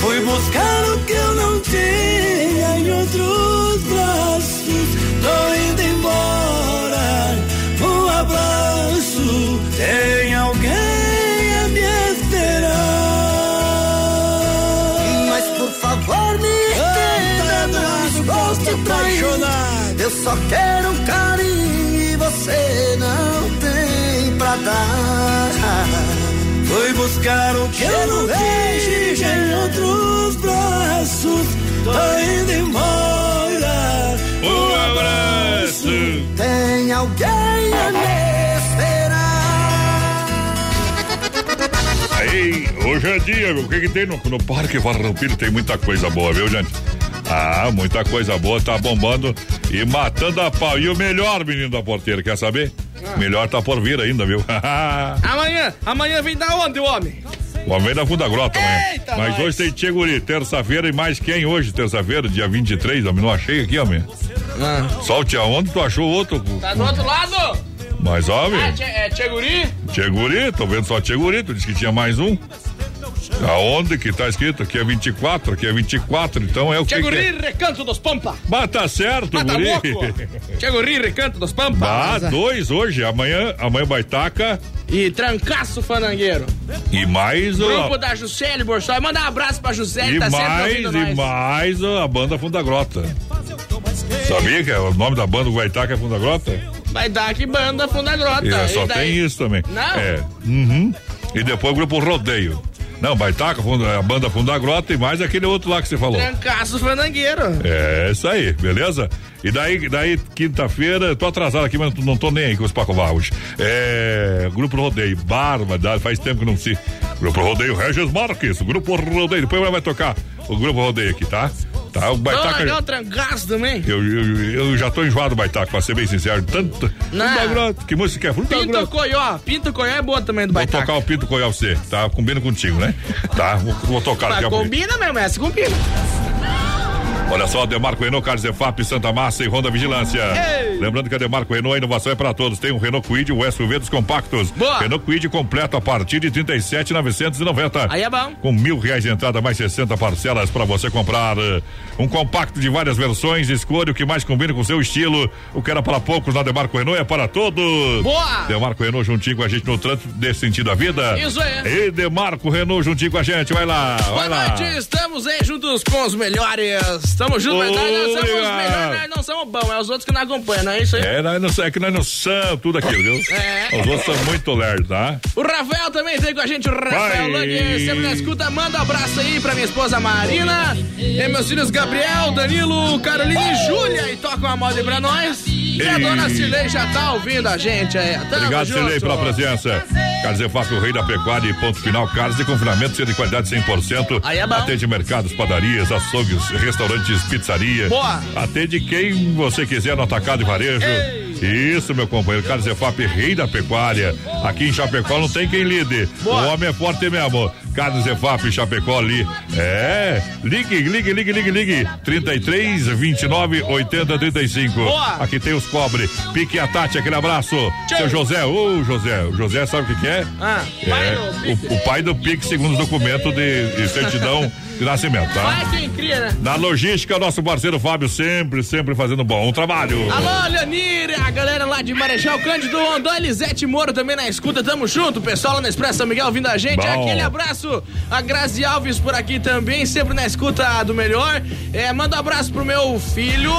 Fui buscar o que eu não tinha em outros braços. Tô indo embora. Um abraço. Tem alguém Formiga, não estou te apaixonar. Eu só quero um carinho e você não tem pra dar. Foi buscar o que eu não vejo em outros braços. Tô indo embora. Um abraço. Tem alguém a me esperar. Aí hoje é dia, meu. O que, que tem no, no Parque Farroupilha? Tem muita coisa boa, viu, gente? Ah, muita coisa boa, tá bombando e matando a pau. E o melhor, menino da porteira, quer saber? Melhor tá por vir ainda, viu? (laughs) Amanhã, amanhã vem da onde, o homem? O homem da Funda Grota amanhã. Eita, Mas nós. hoje tem Tcheguri, terça-feira e mais quem hoje, terça-feira, dia 23, homem, não achei aqui, homem. Só o tia, onde tu achou outro? Tá do outro lado? Mas, homem, Ah, é Tcheguri? Tcheguri, tô vendo só Tcheguri, tu disse que tinha mais um. Aonde que tá escrito? Aqui é 24, aqui é 24, então é o que que Tcheguri, é? Recanto dos Pampa. Bah, tá certo, tá guri. louco? Tcheguri, (laughs) Recanto dos Pampa. Ah, dois hoje, amanhã, amanhã Baitaca E trancaço fanangueiro. e mais o... Grupo da Juscelia Borsoi. Manda um abraço pra Juscelia, E tá mais, e mais a banda Funda Grota. Sabia que é o nome da banda do Baitaca é Funda Grota? Vai dar que banda Funda Grota. É, só E daí- tem isso também. Não? É. Uhum. E depois o grupo Rodeio. Não, Baitaca, a banda Funda Grota e mais aquele outro lá que você falou. Trancaço fanangueiro. É isso aí, beleza? E daí, daí quinta-feira, tô atrasado aqui, mas não tô nem aí com os Pacovar hoje. É. Grupo Rodeio, Barba, faz tempo que não se. Grupo Rodeio, Regis Marques, Grupo Rodeio. Depois vai tocar o Grupo Rodeio aqui, tá? Tá, o Vamos Baitaca. largar o trancaço também. Eu, eu, eu já tô enjoado do Baitaca, pra ser bem sincero. Tanto. Não. Que música é? Funda Pinto Grota. Coió. Pinto Coió é boa também do Vou Baitaca. tocar o Pinto Coió você, tá? Combina contigo, né? Tá? Vou, vou tocar Mas a combina mesmo, essa combina. Olha só, Demarco Renault, Carlos Efap, Santa Massa e Honda Vigilância. Lembrando que a Demarco Renault, a inovação é para todos. Tem um Renault Kwid, o SUV dos compactos. Boa. Renault Kwid completo a partir de 37,990. Aí é bom. Com mil reais de entrada, mais 60 parcelas para você comprar. Um compacto de várias versões. Escolha o que mais combina com o seu estilo. O que era para poucos na Demarco Renault é para todos. Boa. Demarco Renault juntinho com a gente no trânsito desse sentido à vida. Isso aí. E Demarco Renault juntinho com a gente. Vai lá, vai Boa lá. noite, estamos aí juntos com os melhores. Estamos juntos, mas nós não somos melhores, nós não somos bons, é os outros que não acompanham, não é isso aí? É, nós não, é que nós não somos tudo aquilo, viu? É. Os outros são muito lerdos, tá? O Rafael também tem com a gente, o Rafael Vai. Lang, sempre na escuta. Manda um abraço aí pra minha esposa Marina, e meus filhos Gabriel, Danilo, Carolina e Júlia. E toca uma moda aí pra nós. E a dona Cirlei já tá ouvindo a gente aí. Tamo Obrigado, junto. Silei, pela presença. Carlos Efap, o rei da pecuária e ponto final. Carlos de confinamento, sendo de qualidade 100%. Aí é bom. Atende mercados, padarias, açougues, restaurantes, pizzaria. Boa. Atende quem você quiser no atacado e varejo. Isso, meu companheiro. Carlos Efap, rei da pecuária. Aqui em Chapecó não tem quem lide. Boa. O homem é forte mesmo. Carlos Efap, Chapecó ali. É. Ligue, ligue, ligue, ligue, ligue. 33 29 80 35. Boa. Aqui tem os cobre. Pique a Tati, aquele abraço. Seu José, ô José. O José sabe o que, que é? Ah, é o, o pai do Pique, segundo os documentos de, de certidão de nascimento, tá? Vai quem cria, né? Na logística, nosso parceiro Fábio sempre, sempre fazendo bom trabalho. Alô, Leonir, a galera lá de Marechal Cândido Rondon, Elisete Moro também na escuta, tamo junto, pessoal lá na Expresso São Miguel ouvindo a gente, Bom. aquele abraço, a Grazi Alves por aqui também, sempre na escuta do melhor, é, manda um abraço pro meu filho,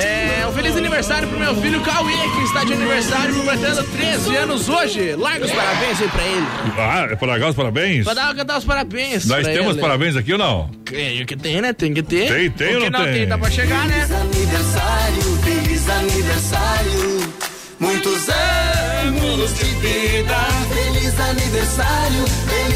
é, um feliz aniversário pro meu filho Cauê, que está de aniversário, completando 13 anos hoje, larga os parabéns aí pra ele, Ah, é para os parabéns? pra dar, cantar os parabéns Nós pra temos ele. parabéns aqui ou não? Creio que tem, né? Tem que ter. Tem, tem ou não não tem? tem, dá pra chegar, né? aniversário, feliz aniversário. Muitos anos de vida. Feliz aniversário,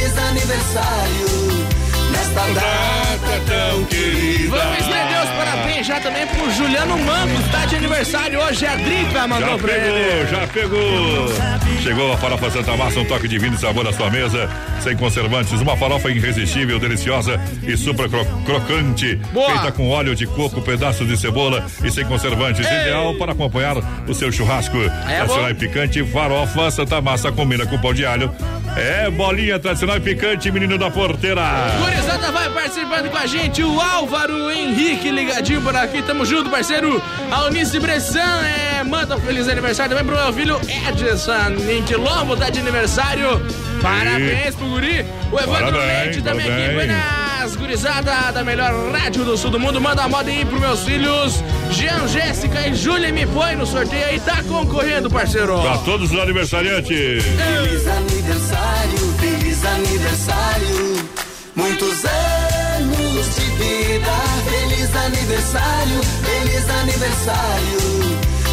feliz aniversário. Nesta data tão querida. Vamos estender os parabéns já também pro Juliano Mango, tá de aniversário hoje. A Drica mandou Já pra pegou, ele. já pegou. Chegou a farofa Santa Massa, um toque de vinho e sabor na sua mesa, sem conservantes. Uma farofa irresistível, deliciosa e super cro- crocante. Boa. Feita com óleo de coco, pedaços de cebola e sem conservantes. Ideal para acompanhar o seu churrasco. É bom. e picante, farofa Santa Massa combina com pão de alho. É bolinha tradicional e picante, menino da porteira. Gurizada vai participando com a gente, o Álvaro Henrique ligadinho por aqui, tamo junto, parceiro. A Eunice Bressan, é, manda um feliz aniversário também pro meu filho Edson, em Quilombo, tá de aniversário. Parabéns pro guri. O Evandro Leite também aqui, parabéns. buenas, gurizada da melhor rádio do sul do mundo. Manda a moda aí pros meus filhos, Jean, Jéssica e Júlia, me põe no sorteio aí, tá concorrendo, parceiro. Pra todos os aniversariantes. Feliz aniversário, feliz aniversário. Muitos anos de vida. Feliz aniversário, feliz aniversário.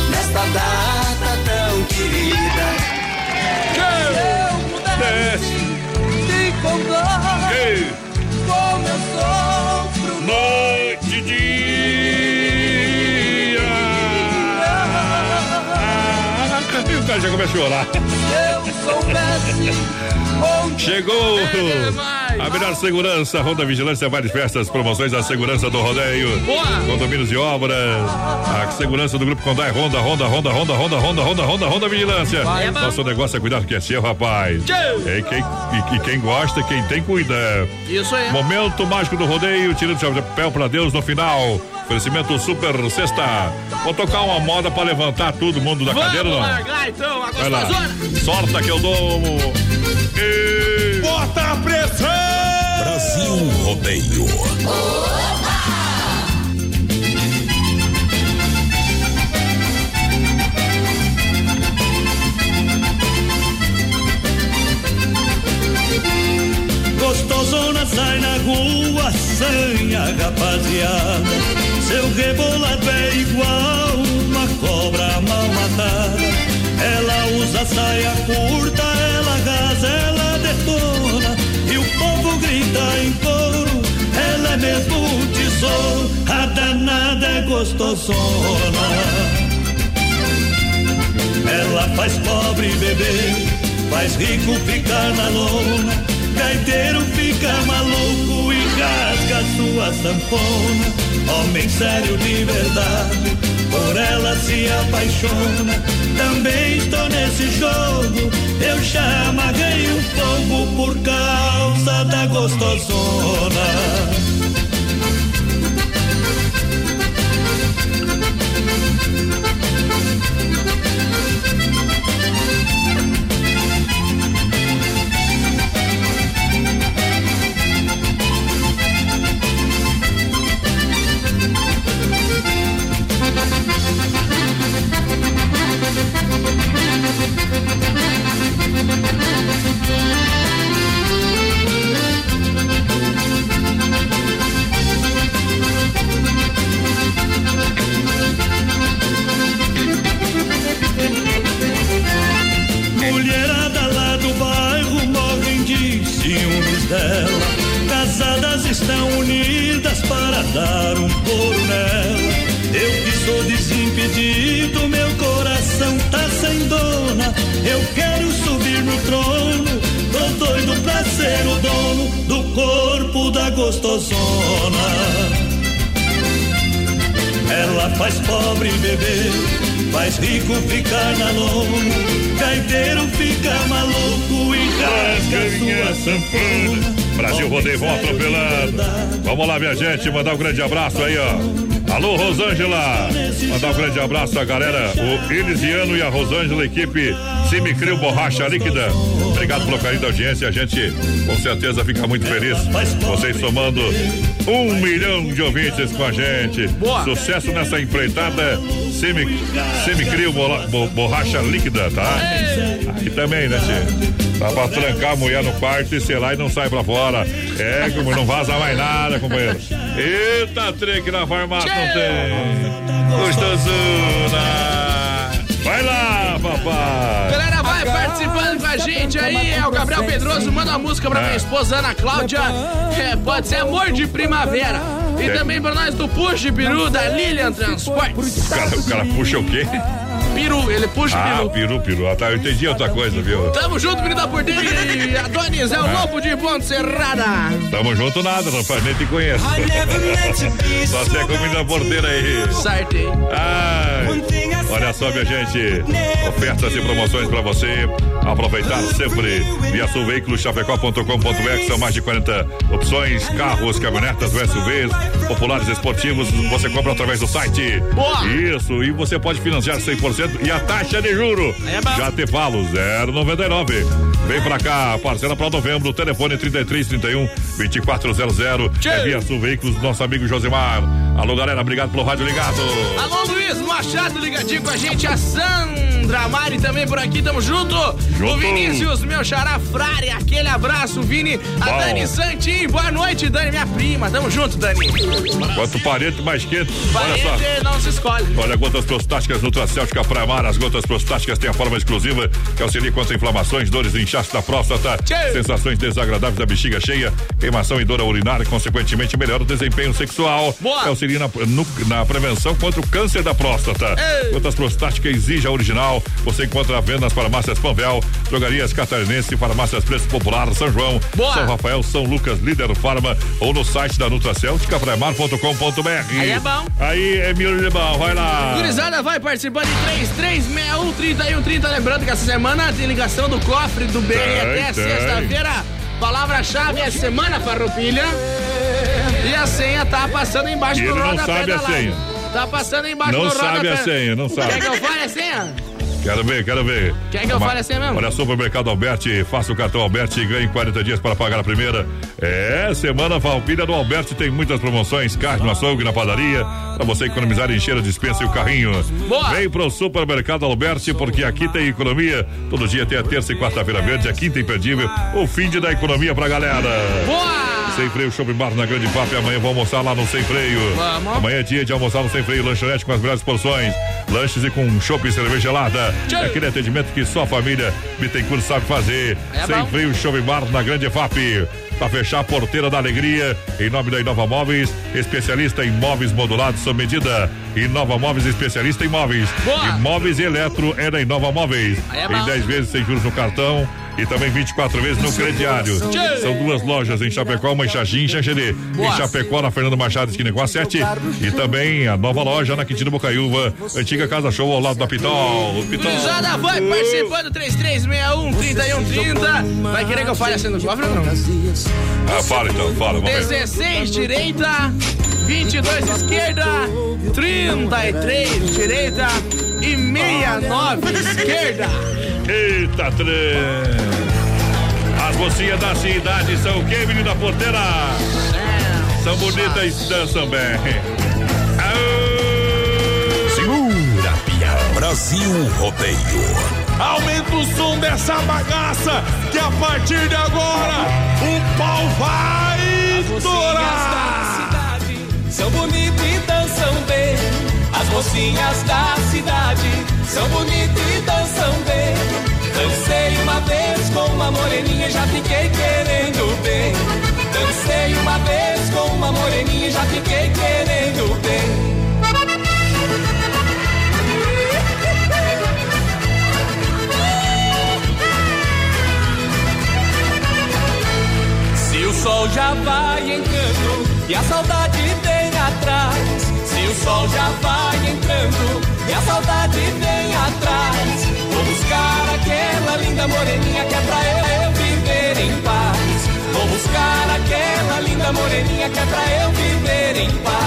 Nesta data tão querida. Com dor. Ei. Como eu sofro. Noite e já começa a chorar. Chegou a melhor segurança, Ronda Vigilância, várias festas, promoções da segurança do rodeio. Boa. Condomínios e obras. A segurança do Grupo Condai, Ronda, Ronda, Ronda, Ronda, Ronda, Ronda, Ronda, Ronda, Ronda Vigilância. Nosso negócio é cuidar do que é seu, rapaz. E quem, e, e quem gosta, quem tem, cuida. Isso aí. Momento mágico do rodeio, tirando o chapéu pra Deus no final. Oferecimento Super Sexta. Vou tocar uma moda pra levantar todo mundo da Vamos cadeira, não? largar então, a Vai lá. Sorta que eu dou. E... Bota a pressão! Brasil Rodeio. Gostosona sai na rua, sanha rapaziada. Seu rebolado é igual uma cobra mal matada. Ela usa saia curta, ela gasa, ela detona. E o povo grita em coro, ela é mesmo um tesouro. A danada é gostosona. Ela faz pobre beber, faz rico ficar na lona. Gaiteiro fica maluco e rasga sua sanfona. Homem sério de verdade, por ela se apaixona. Também estou nesse jogo, eu já amarrei um fogo por causa da gostosona. Galera, o Elisiano e a Rosângela, equipe Simicrio Borracha Líquida. Obrigado pelo carinho da audiência, a gente com certeza fica muito feliz. Vocês somando um milhão de ouvintes com a gente. Sucesso nessa empreitada Semicrio Bola- Bo- Borracha Líquida, tá? Aí também, né, Tio? Dá pra trancar a mulher no quarto e sei lá e não sai pra fora. É, como não vaza mais nada, companheiro. Eita, trem que na farmácia não tem. Gostosona. Vai lá, papai. Galera, vai participando com a gente aí. É o Gabriel Pedroso. Manda uma música pra minha É. esposa Ana Cláudia. É, pode ser Amor de Primavera. E É. também pra nós do Puxa de Peru da Lilian Transportes. O cara, o cara puxa o quê? Peru, ele puxa Ah, peru. peru, peru. Ah, tá, eu entendi outra coisa, viu? Tamo junto, menina por dentro. E Adonis é o lobo de Ponte Serrada. Tamo junto nada, rapaz, nem te conheço. Só você é comida porteira aí. Sorte. Ai, olha só, minha gente. Ofertas e promoções pra você. Aproveitar sempre. Via Sul Veículos, chapecó.com.br. São mais de 40 opções: carros, caminhonetas, SUVs, populares esportivos. Você compra através do site. Boa. Isso, e você pode financiar 100% e a taxa de juro. Já te falo, 0,99. Vem pra cá, parcela pra novembro. Telefone 33 31 2400. É Via Sul Veículos, nosso amigo Josemar. Alô, galera, obrigado pelo rádio ligado. Alô, Luiz Machado ligadinho com a gente, a Sandra Mari também por aqui, tamo junto. Junto. O Vinícius, meu xará Frare, aquele abraço, Vini. A Bom. Dani Santin, boa noite, Dani, minha prima. Tamo junto, Dani. Quanto parente mais quente. Olha só. Não se escolhe. Olha, gotas prostáticas Nutracéutica Primar. As gotas prostáticas têm a forma exclusiva que auxilia contra inflamações, dores e inchaço da próstata, sensações desagradáveis da bexiga cheia, queimação e dor urinária, consequentemente melhora o desempenho sexual. Boa. Auxilia na, no- na prevenção contra o câncer da próstata. Gotas prostáticas exige a original. Você encontra a venda nas farmácias Panvel, drogarias catarinense, farmácias Preço Popular, São João, Boa. São Rafael, São Lucas, Líder Farma ou no site da Nutracéutica Primar.com.br. Aí é bom. Aí é mil de bom, vai lá. Gurizada vai participando em 3361 3130. Lembrando que essa semana tem ligação do cofre do BR até sexta-feira. Palavra-chave é Semana Farroupilha. E a senha tá passando embaixo E do ele não rodapé sabe da senha. Tá passando embaixo Não do rodapé. sabe a senha, não sabe. Quer que eu fale a senha? Quero ver, quero ver. Quer que eu Uma- fale assim mesmo? Olha, Supermercado Alberti, faça o cartão Alberti e ganhe 40 dias para pagar a primeira. É, semana Valpilha do Alberti tem muitas promoções, carne no açougue, na padaria, para você economizar encher a dispensa e o carrinho. Boa. Vem pro Supermercado Alberti, porque aqui tem economia. Todo dia tem a terça e quarta-feira verde, a quinta imperdível, o fim de dar economia pra galera. Boa! Sem freio, shopping bar na Grande FAP. Amanhã vou almoçar lá no Sem Freio. Vamos. Amanhã é dia de almoçar no Sem Freio, lanchonete com as melhores porções. Lanches e com chopp e cerveja gelada. É aquele atendimento que só a família Bittencourt sabe fazer. É Sem bom. Freio, shopping bar na Grande FAP. Pra fechar a porteira da alegria, em nome da Inova Móveis, especialista em móveis modulados sob medida. Inova Móveis, especialista em móveis. Boa. E móveis e eletro é da Inova Móveis. É em bom. 10 vezes sem juros no cartão e também 24 vezes no crediário. São duas lojas em Chapecó, uma em Xaxim e. Boa. Em Chapecó, na Fernando Machado, esquina com a 7. E também a nova loja na Quintino Bocaiúva, antiga Casa Show ao lado da Pitol. Pitol. Gurizada vai participando 3361 3130. Vai querer que eu fale assim no cofre ou não? Ah, fala então, fala, vamos ver. 16 direita, 22 esquerda, 33 direita e 69 esquerda. Eita, trem. As mocinhas da cidade são o quê, menina porteira? São bonitas e dançam bem. Segura, Piau. Brasil Rodeio. Aumenta o som dessa bagaça, que a partir de agora o pau vai estourar. São bonitas e dançam bem. As mocinhas da cidade são bonitas e dançam bem. Dancei uma vez com uma moreninha e já fiquei querendo bem. Dancei uma vez com uma moreninha e já fiquei querendo bem. Se o sol já vai entrando e a saudade atrás. Se o sol já vai entrando e a saudade vem atrás. Vou buscar aquela linda moreninha que é pra eu, viver em paz. Vou buscar aquela linda moreninha que é pra eu viver em paz.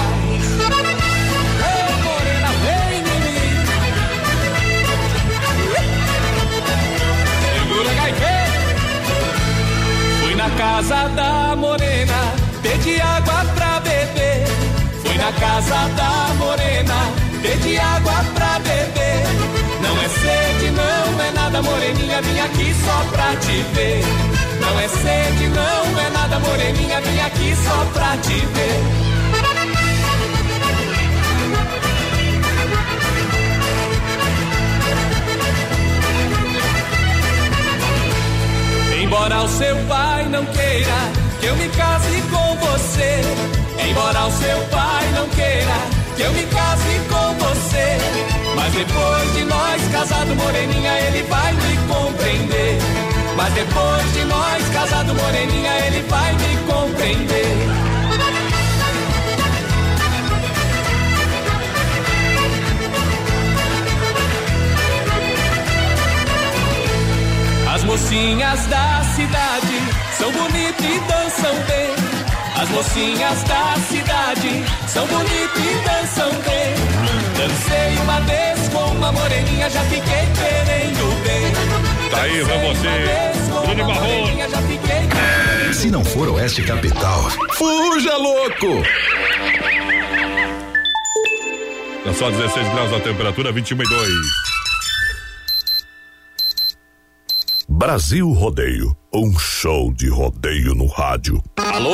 Fui na casa da morena, pedi água pra casa da morena, pedi água pra beber. Não é sede, não é nada, moreninha, vim aqui só pra te ver. Não é sede, não é nada, moreninha, vim aqui só pra te ver. Embora o seu pai não queira que eu me case com você. Embora o seu pai que eu me case com você. Mas depois de nós casado, moreninha, ele vai me compreender. Mas depois de nós casado, moreninha, ele vai me compreender. As mocinhas da cidade são bonitas e dançam bem. As mocinhas da cidade são bonitas e dançam bem. Dancei uma vez com uma moreninha, já fiquei querendo bem. Tá aí, vai você. Bruno fiquei Se não for Oeste Capital, fuja louco! É só 16 graus a temperatura, 21 e 2. Brasil Rodeio, um show de rodeio no rádio. Alô,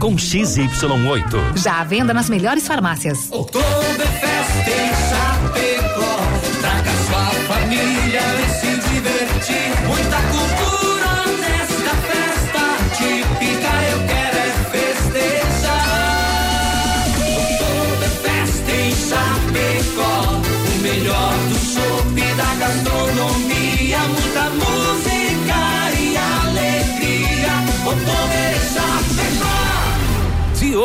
com XY8. Já à venda nas melhores farmácias. Oktoberfest em Chapecó. Traga sua família e se divertir. Muita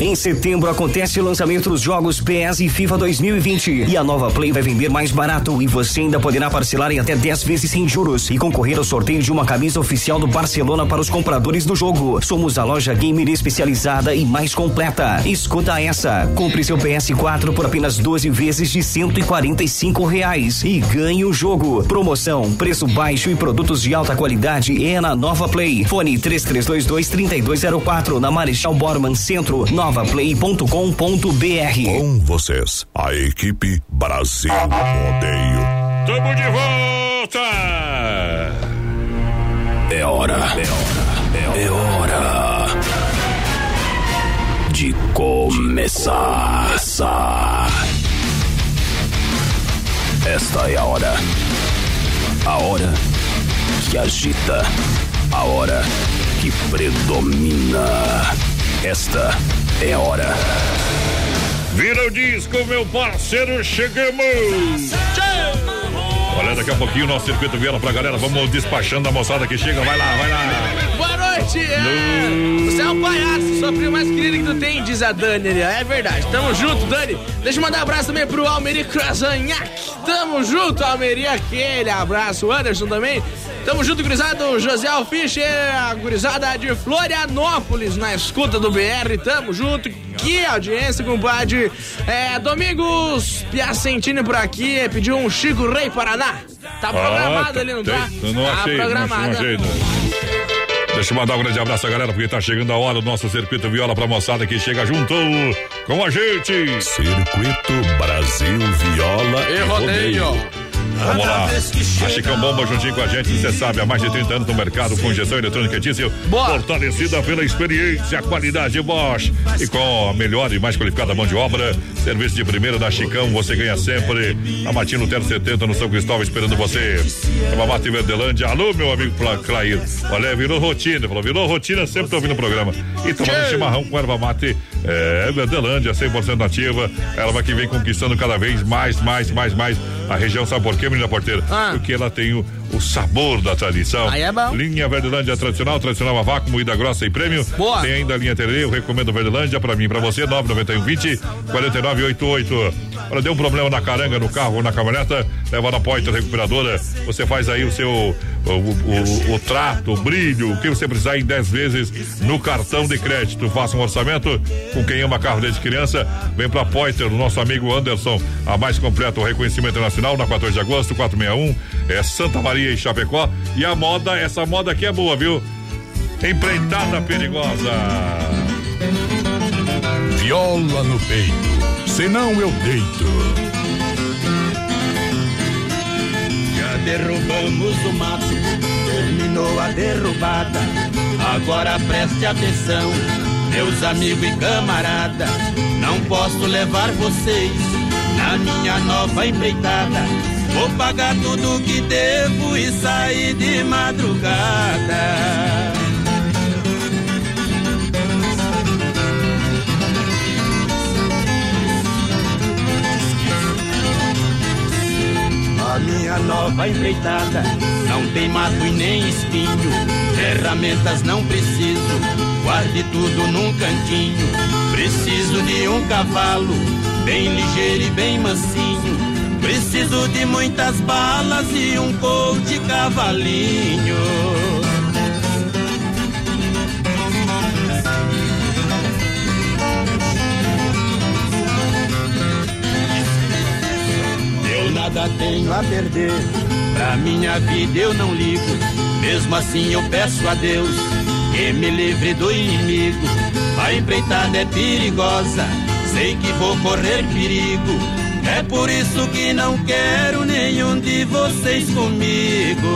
Em setembro acontece o lançamento dos jogos PS e FIFA 2020. E a nova Play vai vender mais barato e você ainda poderá parcelar em até 10 vezes sem juros e concorrer ao sorteio de uma camisa oficial do Barcelona para os compradores do jogo. Somos a loja gamer especializada e mais completa. Escuta essa. Compre seu PS4 por apenas 12 vezes de 145 reais e ganhe o jogo. Promoção, preço baixo e produtos de alta qualidade é na Nova Play. Fone 3322 3204 na Marechal Borman Centro, novaplay.com.br. Com vocês, a equipe Brasil Rodeio. Tamo de volta! É hora, é hora, é hora de começar. Esta é a hora. A hora que agita. A hora que predomina. Esta é a hora. Vira o disco, meu parceiro, chegamos! Olha, daqui a pouquinho o nosso circuito viola pra galera. Vamos despachando a moçada que chega. Vai lá, vai lá. Boa noite! É, você é um palhaço, sua prima mais querida que tu tem, diz a Dani ali. É verdade. Tamo junto, Dani. Deixa eu mandar um abraço também pro Almeri Krasanhac. Tamo junto, Almeri. Aquele abraço. Anderson também. Tamo junto, gurizado. José Alfischer, a gurizada de Florianópolis, na escuta do BR. Tamo junto. Que audiência, compadre. É, Domingos Piacentini por aqui. Pediu um Chico Rei Paraná. Tá programado Ah, ali, não tá? Eu não tá achei, não programado. achei, não achei, não. Deixa eu mandar um grande abraço galera, porque tá chegando a hora do nosso circuito viola pra moçada que chega junto com a gente. Circuito Brasil Viola E rodeio. Vamos lá. A Chicão Bomba juntinho com a gente, você sabe, há mais de 30 anos no mercado com injeção eletrônica e diesel. Fortalecida pela experiência, qualidade Bosch. E com a melhor e mais qualificada mão de obra, serviço de primeira da Chicão, você ganha sempre. A Matina Terra 70 no São Cristóvão esperando você. É uma mata em Verdelândia. Alô, meu amigo Cla- Clair. Olha, virou rotina. Falou, virou rotina, sempre tô ouvindo o programa. E tomando chimarrão com erva mate. É, Verdelândia, 100% nativa. Ela que vem conquistando cada vez mais, mais, mais, mais a região. Sabe por quê, menina porteira? Porque ela tem o, o sabor da tradição. Aí é bom. Linha Verdelândia tradicional, tradicional a vácuo, moída grossa e prêmio. Boa. Tem ainda a linha Tererê, eu recomendo Verdelândia pra mim, pra você, 991 20 4988. Olha, deu um problema na caranga, no carro ou na caminhoneta, leva na Pointer Recuperadora. Você faz aí o seu o, o- o trato, o brilho, o que você precisar em 10 vezes no cartão de crédito. Faça um orçamento com quem ama carro desde criança. Vem pra Pointer, o nosso amigo Anderson, a mais completa, o reconhecimento internacional, na 14 de agosto, 461. É Santa Maria e Chapecó. E a moda, essa moda aqui é boa, viu? Empreitada perigosa. Viola no peito, senão eu deito. Já derrubamos o mato, terminou a derrubada. Agora preste atenção, meus amigos e camarada. Não posso levar vocês na minha nova empreitada. Vou pagar tudo que devo e sair de madrugada. A minha nova empreitada não tem mato e nem espinho. Ferramentas não preciso, guarde tudo num cantinho. Preciso de um cavalo, bem ligeiro e bem mansinho. Preciso de muitas balas e um colt cavalinho. Eu nada tenho a perder, pra minha vida eu não ligo. Mesmo assim eu peço a Deus que me livre do inimigo. A empreitada é perigosa, sei que vou correr perigo. É por isso que não quero nenhum de vocês comigo.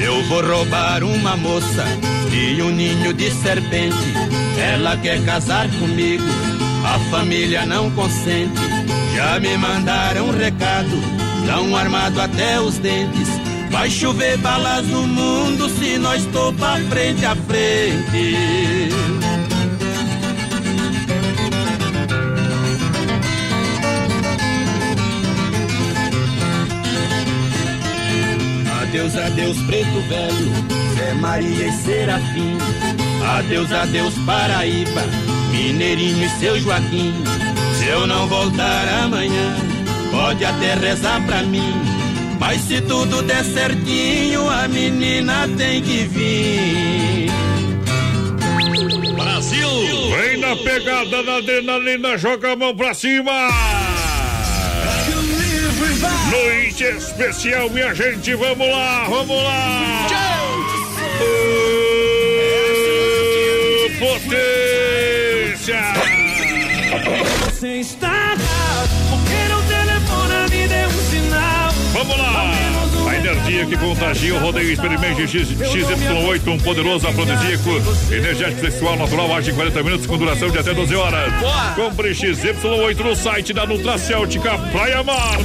Eu vou roubar uma moça e um ninho de serpente. Ela quer casar comigo, a família não consente. Já me mandaram um recado, tão armado até os dentes. Vai chover balas no mundo se nós topar frente a frente. Adeus, adeus, preto velho, Zé Maria e Serafim. Adeus, adeus, Paraíba, Mineirinho e seu Joaquim. Se eu não voltar amanhã, pode até rezar pra mim. Mas se tudo der certinho, a menina tem que vir. Brasil! Vem na pegada da adrenalina, joga a mão pra cima! Noite especial, minha gente, vamos lá, vamos lá! Potência! Energia que contagia o rodeio experimente X, XY8, um poderoso afrodisíaco, energético sexual natural, age em 40 minutos com duração de até 12 horas. Compre XY8 no site da Nutracêutica Praia Mar.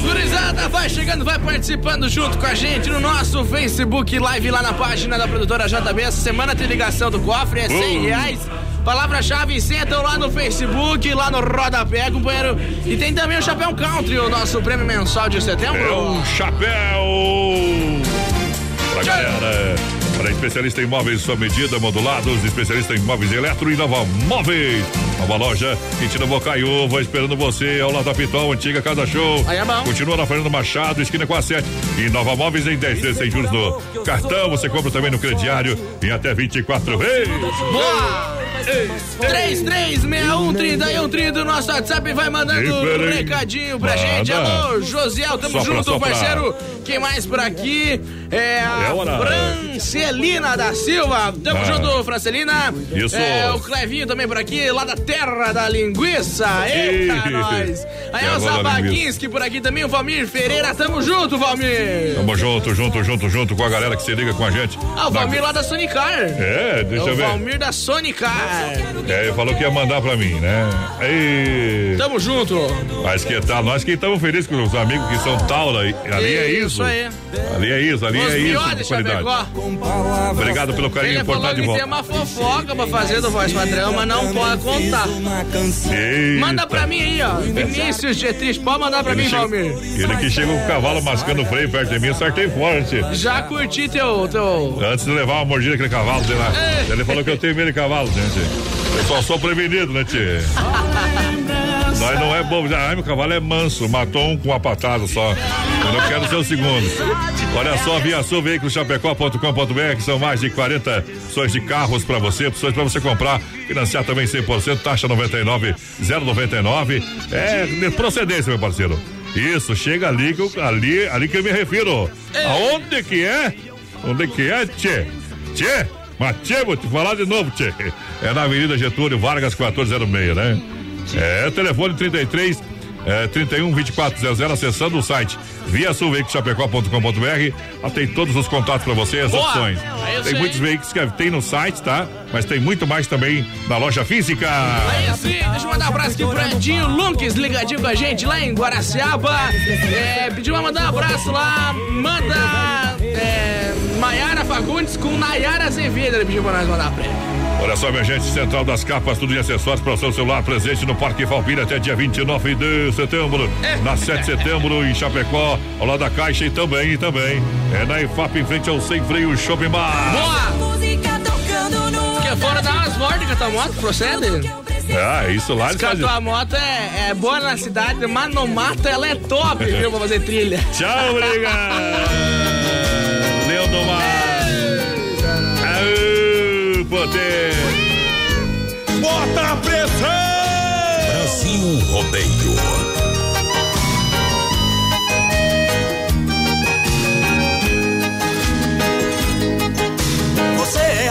Gurizada, vai chegando, vai participando junto com a gente no nosso Facebook Live lá na página da produtora JB. Essa semana tem ligação do cofre, é 100 Uh. Palavra-chave, sentam lá no Facebook, lá no rodapé, companheiro. E tem também o Chapéu Country, o nosso prêmio mensal de setembro. É um chapéu pra galera. Para especialista em móveis sua medida, modulados, especialista em móveis eletro e Nova Móveis. Nova loja que tira boca e uva, esperando você ao lado da Pitol, antiga Casa Show. Aí é bom. Continua na Fernando Machado, esquina com a 7. E Nova Móveis em 10 vezes sem juros no cartão. Você compra também no crediário em até 24 vezes. Boa! 33613130 do nosso WhatsApp vai mandando um recadinho pra gente. Alô, Josiel, tamo Sopra, junto, sopra. parceiro. Quem mais por aqui? É a É. Francelina da Silva. Tamo Ah. junto, Francelina. Isso. É, o Clevinho também por aqui, lá da terra da linguiça. Eita, nós. Aí Terra o Zabaguinski por aqui também, o Valmir Ferreira. Tamo junto, Valmir. Tamo junto, junto, junto, junto com a galera que se liga com a gente. Ah, o Valmir lá da Sonicar. É, deixa É eu o ver. Valmir da Sonicar. É, ele falou que ia mandar pra mim, né? Ei. Tamo junto. Mas que tal? Nós que estamos felizes com os amigos que são Taula. Ali é isso. Isso aí. Ali é isso, ali Os é isso. de qualidade. Obrigado pelo carinho por estar de volta. tem uma fofoca pra fazer do voz padrão, mas não pode contar. Eita. Manda pra mim aí, ó. Vinícius G3, pode mandar pra Ele mim, chega- Valmir. Ele que chega com o cavalo mascando o freio perto de mim, acertei forte. Já curti teu. teu... Antes de levar uma mordida aquele cavalo, sei lá. Ele falou que eu tenho medo de cavalo, gente. Eu só sou prevenido, né, tio? Nós não é bobo. Ai, meu cavalo é manso. Matou um com uma patada só. Eu não quero ser o segundo. Olha só, via sul, veiculoschapecó.com.br, são mais de 40 opções de carros pra você, opções pra você comprar, financiar também 100%, taxa 99, 099. É de procedência, meu parceiro. Isso, chega ali que eu, ali, ali que eu me refiro. Aonde que é? Onde que é, tchê? Tchê? Mas tchê, vou te falar de novo, tchê. É na Avenida Getúlio Vargas 1406, né? É, telefone 33 é, 31 2400, acessando o site via sulveiculoschapecó.com.br. Lá tem todos os contatos para você, as Boa! opções. Eu Tem muitos veículos que tem no site, tá? Mas tem muito mais também na loja física. Aí sim, deixa eu mandar um abraço aqui pro Edinho Lunques, ligadinho com a gente lá em Guaraciaba. É, pediu pra mandar um abraço lá, manda é, Maiara Fagundes com Nayara Azevedo, ele pediu pra nós mandar pra ele. Olha só, minha gente, Central das Capas, tudo em acessórios para o seu celular, presente no Parque Valpina até dia 29 de setembro. Na 7 de setembro, em Chapecó, ao lado da Caixa e também, e também. É na IFAP, em frente ao Sem Freio Shopping Bar. Boa! Que fora dar umas mortes com a tua moto, procede? Ah, isso lá Diz eles que a fazem. tua moto é, é boa na cidade, mas no mato ela é top, (laughs) viu, pra fazer trilha. Tchau, obrigado! Leondomar! Aô, poder! Bota a pressão! Brasil Rodeio.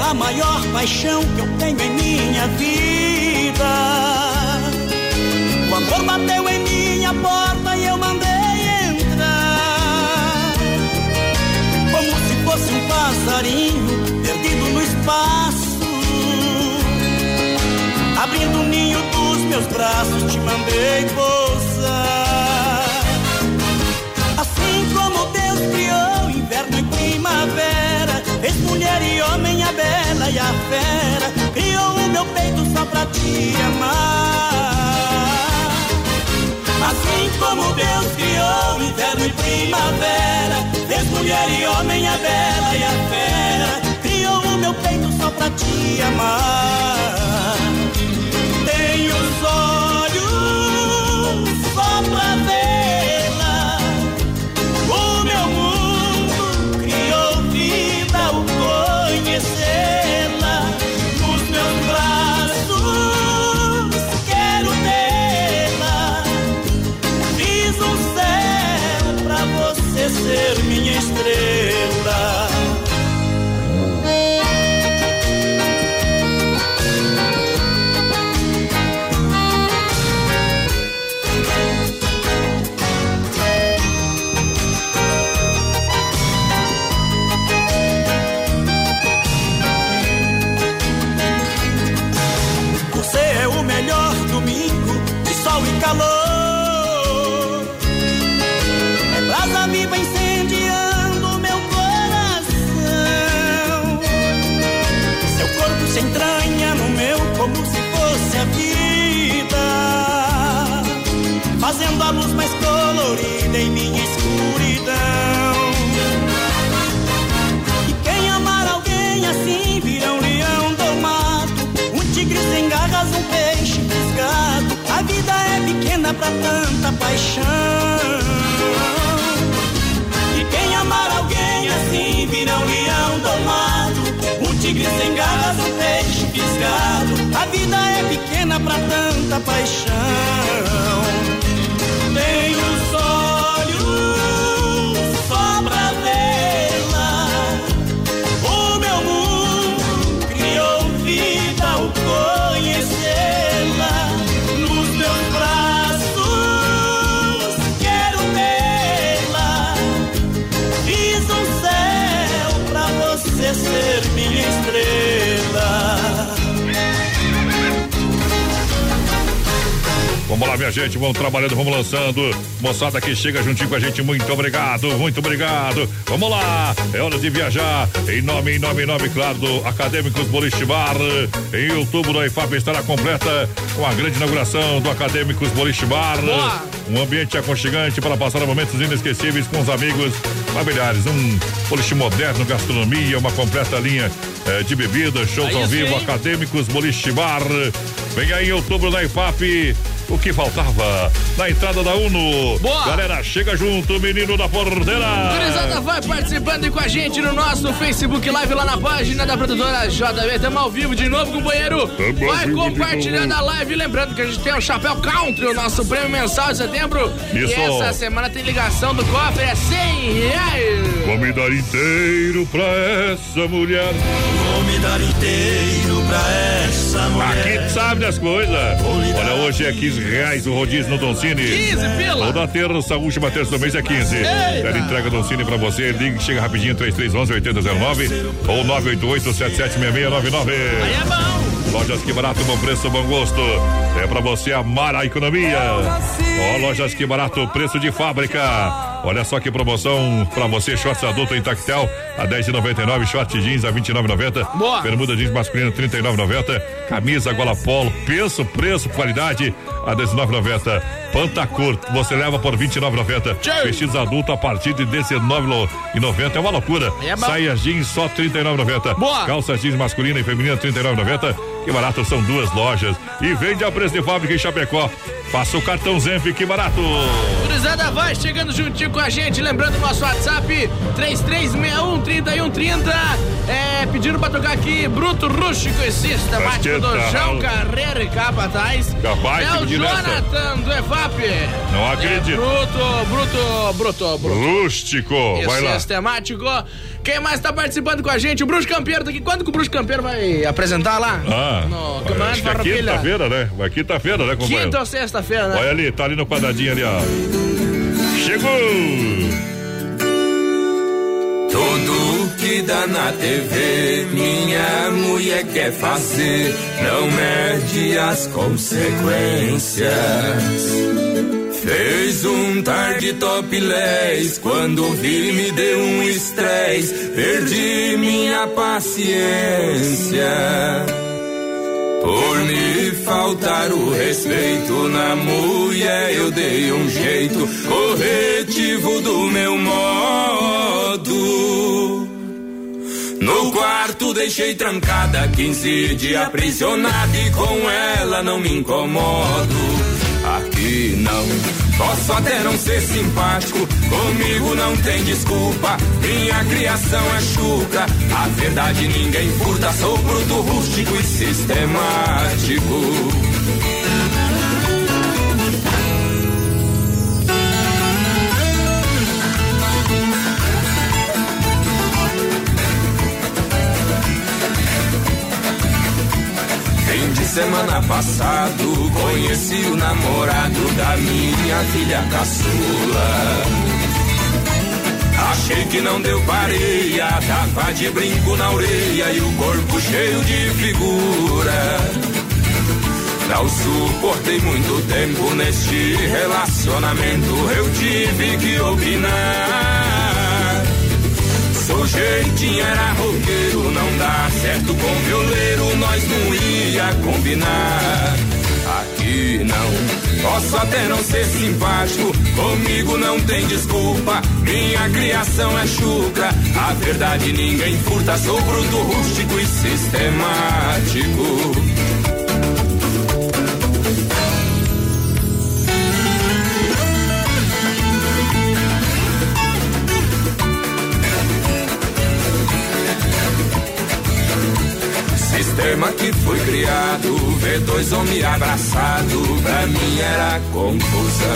A maior paixão que eu tenho em minha vida. O amor bateu em minha porta e eu mandei entrar. Como se fosse um passarinho perdido no espaço. Abrindo o ninho dos meus braços, te mandei pousar. Pra te amar. Assim como Deus criou inverno e primavera, fez mulher e homem a bela e a fera, criou o meu peito só pra te amar. Pequena pra tanta paixão. E quem amar alguém assim vira um leão domado, um tigre sem garras, um peixe fisgado. A vida é pequena pra tanta paixão. Lá, minha gente, vamos trabalhando, vamos lançando. Moçada que chega juntinho com a gente, muito obrigado, muito obrigado. Vamos lá, é hora de viajar. Em nome, em nome, em nome, claro, do Acadêmicos Boliche Bar. Em outubro, a IFAP estará completa com a grande inauguração do Acadêmicos Boliche Bar. Boa. Um ambiente aconchegante para passar momentos inesquecíveis com os amigos familiares. Um boliche moderno, gastronomia, uma completa linha eh, de bebidas, shows Aí ao sim, vivo, hein? Acadêmicos Boliche Bar. Vem aí em outubro na IFAP. O que faltava na entrada da UNO. Boa. Galera, chega junto, menino da porteira. Gurizada, vai participando aí com a gente no nosso Facebook Live lá na página da produtora JB. Estamos ao vivo de novo com o banheiro. Tamo Vai compartilhando a live. Lembrando que a gente tem o Chapéu Country, o nosso prêmio mensal de setembro. Isso. E essa semana tem ligação do cofre, é 100 reais. Vou me dar inteiro pra essa mulher. Vou me dar inteiro pra essa mulher. Aqui sabe das coisas. Olha, hoje é 15 reais o rodízio no Doncini. 15 pila. Toda terça, última terça do mês é 15. Quero entrega Doncini pra você. Ligue, chega rapidinho, 3311 8009 ou 988 776699. Aí é bom. Lojas que barato, bom preço, bom gosto. É pra você amar a economia. Ó, lojas que barato, preço de fábrica. Olha só que promoção pra você, shorts adulto em tactel a 10,99, short jeans a 29,90. Boa. Bermuda jeans masculino 39,90. Camisa gola polo, preço, preço, qualidade a 19,90. Pantacur, você leva por 29,90. Tchau. Vestidos adulto a partir de 19,90. É uma loucura. É bom. Saias jeans só 39,90. Boa. Calça jeans masculina e feminina 39,90. Que barato, são duas lojas. E vende a preço de fábrica em Chapecó. Faça o cartão Zenf, que barato. Gurizada, vai chegando juntinho com a gente. Lembrando o nosso WhatsApp: 3361-3130. É, pedindo pra tocar aqui Bruto Rústico e Sistemático que do? João Carreira e Capataz. Capaz é o. Jonathan do EFAP. Não É, acredito. bruto, bruto, bruto, bruto. Rústico, vai lá. sistemático. Quem mais tá participando com a gente? O Bruxo Campeiro tá aqui. Quando que o Bruxo Campeiro vai apresentar lá? Ah, no Campeonato que é Farroupilha. quinta-feira, né? Vai quinta-feira, né, companheiro? Quinta ou sexta-feira, né? Olha ali, tá ali no quadradinho ali, ó. Chegou! Tudo que dá na TV, minha mulher quer fazer, não mede as consequências. Fez um tarde topless, quando vi me deu um estresse, perdi minha paciência. Por me faltar o respeito na mulher, eu dei um jeito corretivo do meu modo. No quarto deixei trancada, 15 dias aprisionada e com ela não me incomodo. Aqui não, posso até não ser simpático, comigo não tem desculpa. Minha criação é chucra, a verdade ninguém furta. Sou bruto, rústico e sistemático. Semana passado, conheci o namorado da minha filha caçula. Achei que não deu pareia, tava de brinco na orelha e o corpo cheio de figura. Não suportei muito tempo neste relacionamento, eu tive que opinar. Sujeitinho era roqueiro, não dá certo com violeiro, nós não ia combinar. Aqui não, posso até não ser simpático, comigo não tem desculpa. Minha criação é chucra, a verdade ninguém furta. Sou bruto, rústico e sistemático. Que foi criado, ver dois homens abraçados, pra mim era confusão.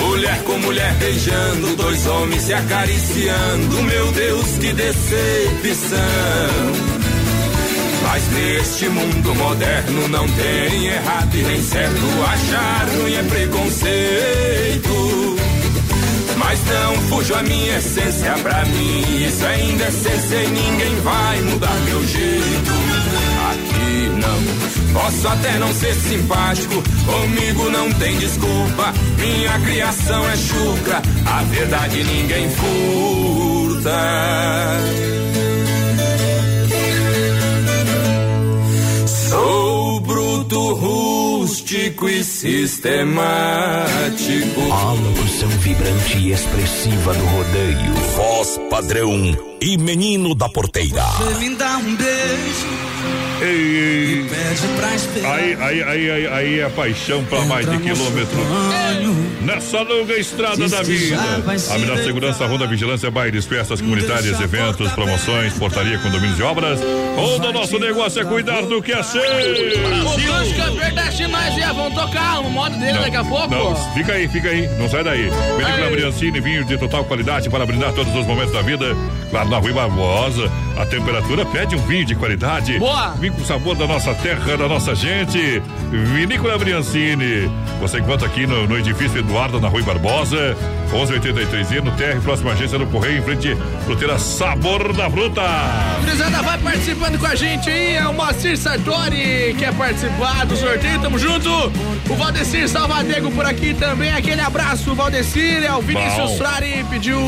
Mulher com mulher beijando, dois homens se acariciando, meu Deus, que decepção. Mas neste mundo moderno não tem errado e nem certo, achar ruim é preconceito. Mas não fujo a minha essência pra mim. Isso ainda é essência ninguém vai mudar meu jeito. Aqui não. Posso até não ser simpático, comigo não tem desculpa. Minha criação é chucra, a verdade ninguém furta. Rústico e sistemático. A locução vibrante e expressiva do rodeio. Voz padrão e menino da porteira. Você me dá um beijo. Ei. Aí, aí, aí, aí, aí é paixão pra mais de quilômetro. Nessa longa estrada da vida. A melhor segurança, Ronda Vigilância, bailes, festas comunitárias, eventos, promoções, portaria, condomínios e obras. Todo o nosso negócio é cuidar do que é seu. Os campeões da Chimais já vão tocar o modo dele daqui a pouco. Não, fica aí, fica aí, não sai daí. Película Briancini, vinho de total qualidade para brindar todos os momentos da vida. Claro, na Rui Barbosa, a temperatura pede um vinho de qualidade. Boa! Vinho com sabor da nossa terra, da nossa gente. Vinícola Briancini. Você encontra aqui no, no edifício Eduardo, na Rui Barbosa, 1183 e no TR, próxima agência do Correio, em frente fruteira Sabor da Fruta. Gurizada, vai participando com a gente aí. É o Moacir Sartori quer participar do sorteio. Tamo junto. O Valdecir Salvadego por aqui também. Aquele abraço, Valdecir. É o Vinícius Bom. Frari pediu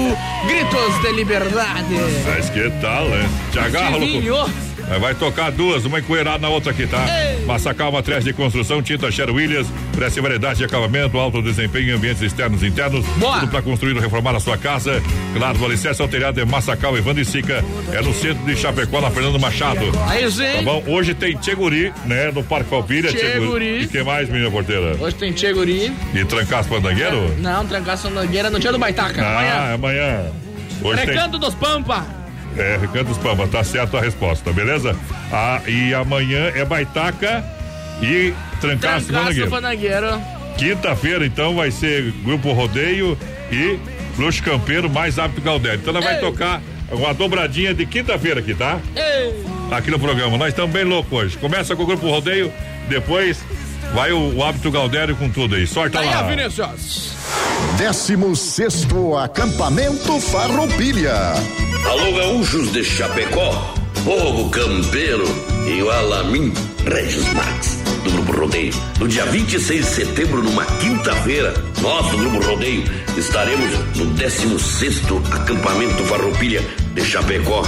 gritos de liberdade. Mas que tal, né? Te agarra, louco. Tivinho. Vai- tocar duas, uma encoerada na outra aqui, tá? Massacal Matriz de Construção, tinta Sher Williams, preste variedade de acabamento, alto desempenho em ambientes externos e internos. Tudo para construir ou reformar a sua casa. Claro, o alicerce ao telhado é Massacal Evandro e Sica. É no centro de Chapecó, na Fernando Machado. Aí sim. Tá bom? Hoje tem Tcheguri, né? No Parque Palpira. Tcheguri. E que mais, menina porteira? Hoje tem Tcheguri. E trancar as pandangueiro? Não, trancação mangueira no dia do Baitaca. Ah, Amanhã. é amanhã. Hoje tem. Recanto dos Pampa. É, Recanto dos Pamba, tá certo a resposta, beleza? Ah, e amanhã é Baitaca e Trancaço Trancaço. Quinta-feira, então, vai ser Grupo Rodeio e Luxo Campeiro mais Hábito Galdério. Então, nós vai tocar uma dobradinha de quinta-feira aqui, tá? Aqui no programa. Nós estamos bem loucos hoje. Começa com o Grupo Rodeio, depois vai o, o Hábito Galdério com tudo aí. Sorta Tá aí, lá. ó, Vinícius. 16 Acampamento Farroupilha. Alô, gaúchos de Chapecó, povo campeiro e o Alamin Regis Max, do Grupo Rodeio. No dia 26 de setembro, numa quinta-feira, nós do Grupo Rodeio estaremos no 16 Acampamento Farroupilha de Chapecó.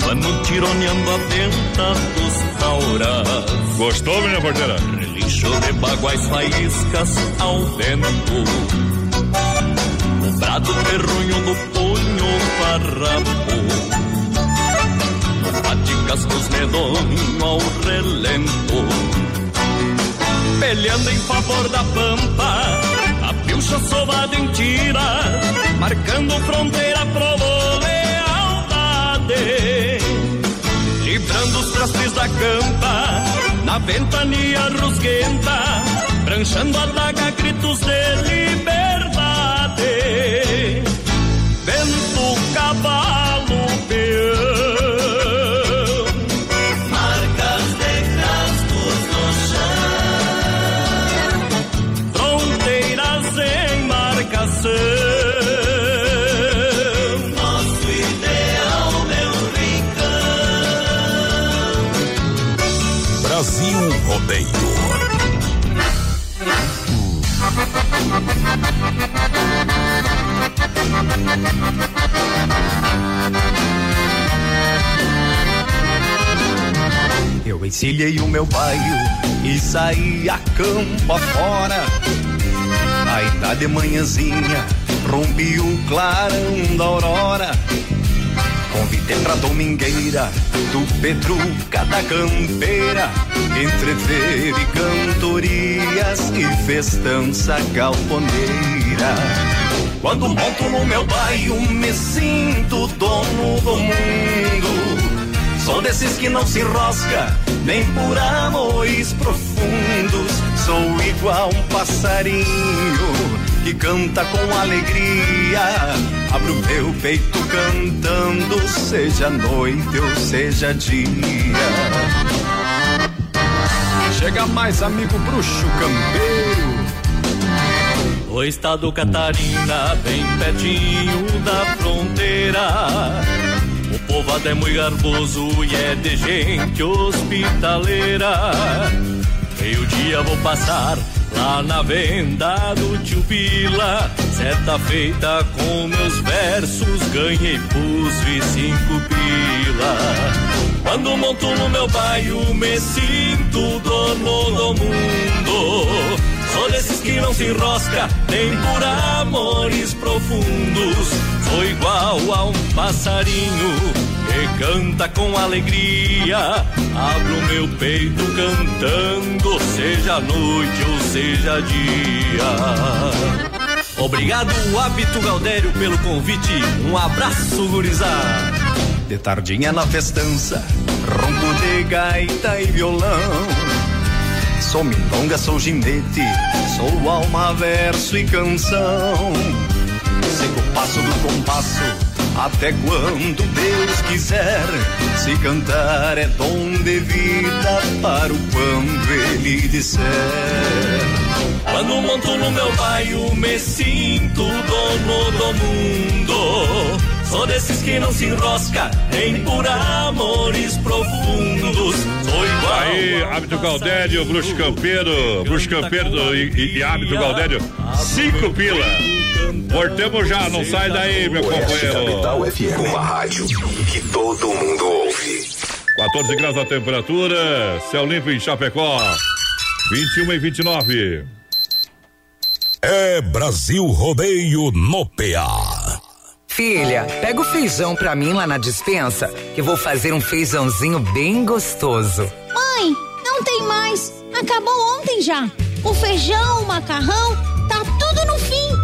Vamos tironeando a venta dos tauras. Gostou, menina porteira? Lixo de baguais faíscas ao vento. Brado perrunho no punho farrapo. Faticas dos medonhos ao relento. Peleando em favor da pampa. A pilcha sovada em tira. Marcando fronteira provo lealdade. Livrando os trastes da campa, na ventania rusguenta, pranchando a daga gritos de liberdade. Vento, cavalo, Eu encilhei o meu bairro e saí a campo afora. Aí tá de manhãzinha, rompi o clarão da aurora. Convidei pra domingueira do Petruca da Campeira Entrever cantorias e festança galponeira. Quando monto no meu bairro me sinto dono do mundo. Sou desses que não se enrosca, nem por amores profundos. Sou igual um passarinho que canta com alegria. Abro meu peito cantando, seja noite ou seja dia. Chega mais, amigo bruxo campeiro. O estado Catarina, bem pertinho da fronteira. O povo é muito garboso e é de gente hospitaleira. Meio dia vou passar lá na venda do tio Pila. Certa feita com meus versos, ganhei pus cinco pila. Quando monto no meu bairro, me sinto dono do mundo. Sou desses que não se enrosca, nem por amores profundos. Sou igual a um passarinho que canta com alegria. Abro meu peito cantando, seja noite ou seja dia. Obrigado, Hábito Galdério, pelo convite. Um abraço, gurizada. De tardinha na festança, ronco de gaita e violão. Sou milonga, sou ginete, sou alma, verso e canção. Sigo o passo do compasso, até quando Deus quiser. Se cantar é dom de vida, para o quando Ele disser. Quando monto no meu bairro, me sinto dono do mundo. Sou desses que não se enrosca, nem por amores profundos. Sou igual. Aí, Hábito Galdério, Bruxo Campeiro, Bruxo Campeiro e, e, e Hábito Galdério, cinco pila. Voltamos já, não sai daí, meu companheiro. Capital FM, uma rádio que todo mundo ouve. 14 graus a temperatura, céu limpo em Chapecó. 21 e 29. É Brasil Rodeio no PA. Filha, pega o feijão pra mim lá na dispensa, que vou fazer um feijãozinho bem gostoso. Mãe, não tem mais. Acabou ontem já. O feijão, o macarrão, tá tudo no fim.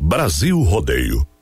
Brasil Rodeio,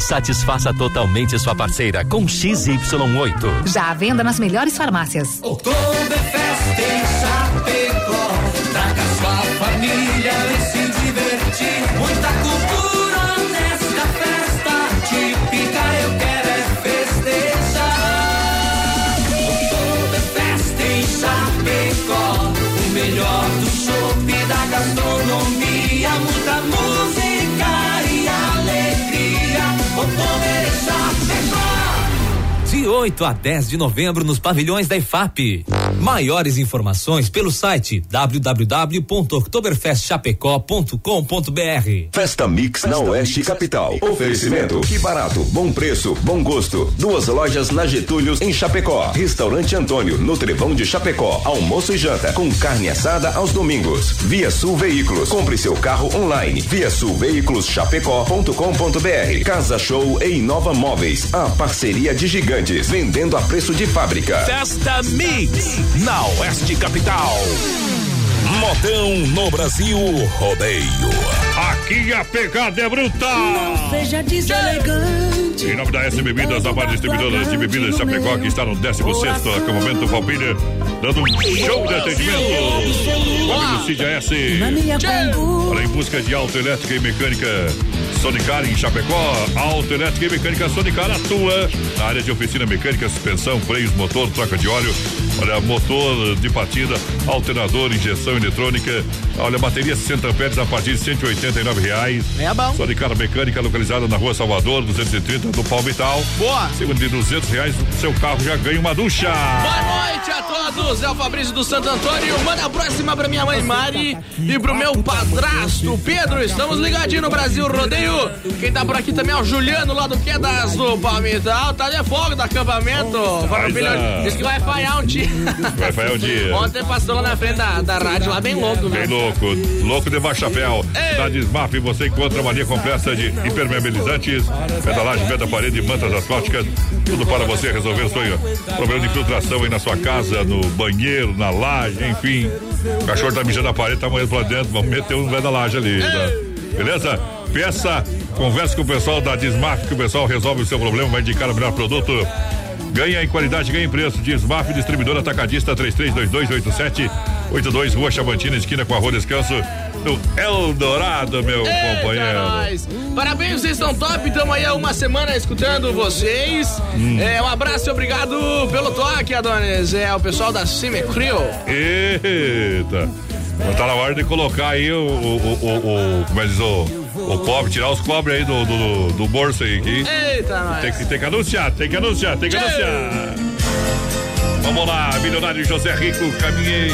satisfaça totalmente sua parceira com XY8. Já à venda nas melhores farmácias. Oktoberfest em Chapecó. Traga sua família e se divertir. Muita 8 a 10 de novembro nos pavilhões da IFAP. Maiores informações pelo site www.oktoberfestchapecó.com.br. Festa Mix na Oeste Capital. Oferecimento. Que barato, bom preço, bom gosto. Duas lojas na Getúlio em Chapecó. Restaurante Antônio, no Trevão de Chapecó. Almoço e janta com carne assada aos domingos. Via Sul Veículos. Compre seu carro online. Via Sul Veículos Chapecó.com.br. Casa Show e Inova Móveis. A parceria de gigantes. Vendendo a preço de fábrica. Festa Mix, na Oeste Capital. Modão no Brasil Rodeio. Aqui a pegada é bruta. Não seja deselegante. Em nome da S Bebidas, a maior distribuidora de bebidas Chapecó, que está no 16 acampamento Palpilha, dando um show de atendimento. Amigo Cid AS. Olha, em busca de autoelétrica e mecânica Sonicar em Chapecó. Autoelétrica e mecânica Sonicar atua na área de oficina mecânica, suspensão, freios, motor, troca de óleo. Olha, motor de partida, alternador, injeção eletrônica. Olha, bateria 60 amperes a partir de 189 reais. É bom. Sonicar Mecânica, localizada na rua Salvador, 230 do Palmital. Boa. Segundo de 200 reais, seu carro já ganha uma ducha. Boa noite a todos, é o Fabrício do Santo Antônio. Manda a próxima pra minha mãe Mari e pro meu padrasto Pedro. Estamos ligadinhos no Brasil Rodeio. Quem tá por aqui também é o Juliano lá do Quedas do Palmital. Tá de fogo do acampamento. Farroupilha ah. Diz que vai falhar um dia. Vai falhar um dia. Ontem passou lá na frente da, da rádio lá bem louco, Bem né? louco, louco de baixo chapéu. Na Desmaf você encontra uma linha completa de impermeabilizantes, pedalagem, veda parede, mantas asfálticas, tudo para você resolver o seu problema de infiltração aí na sua casa, no banheiro, na laje, enfim. O cachorro tá mijando na parede, tá morrendo lá dentro, vamos meter um veda laje ali, tá? Beleza? Peça, converse com o pessoal da Desmaf, que o pessoal resolve o seu problema, vai indicar o melhor produto. Ganha em qualidade, ganha em preço. Desmaf, distribuidor atacadista 33228782, Rua Chavantina, esquina com a Rua Descanso, no Eldorado, meu Eita, companheiro. nós. Parabéns, vocês estão top. Estamos aí há uma semana escutando vocês. Hum. É, um abraço e obrigado pelo toque, Adonis. É o pessoal da Cimecrio. Eita! Não tá na hora de colocar aí o, o, o, o- como é que diz, o, o cobre, tirar os cobres aí do, do, do bolso aí. Que Eita, nós. tem, que, tem que anunciar, tem que anunciar, tem que anunciar. Vamos lá, milionário José Rico, caminhei.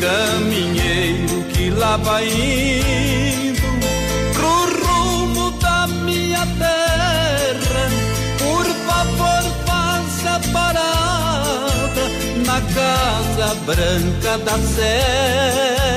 Caminheiro que lá vai casa branca da serra.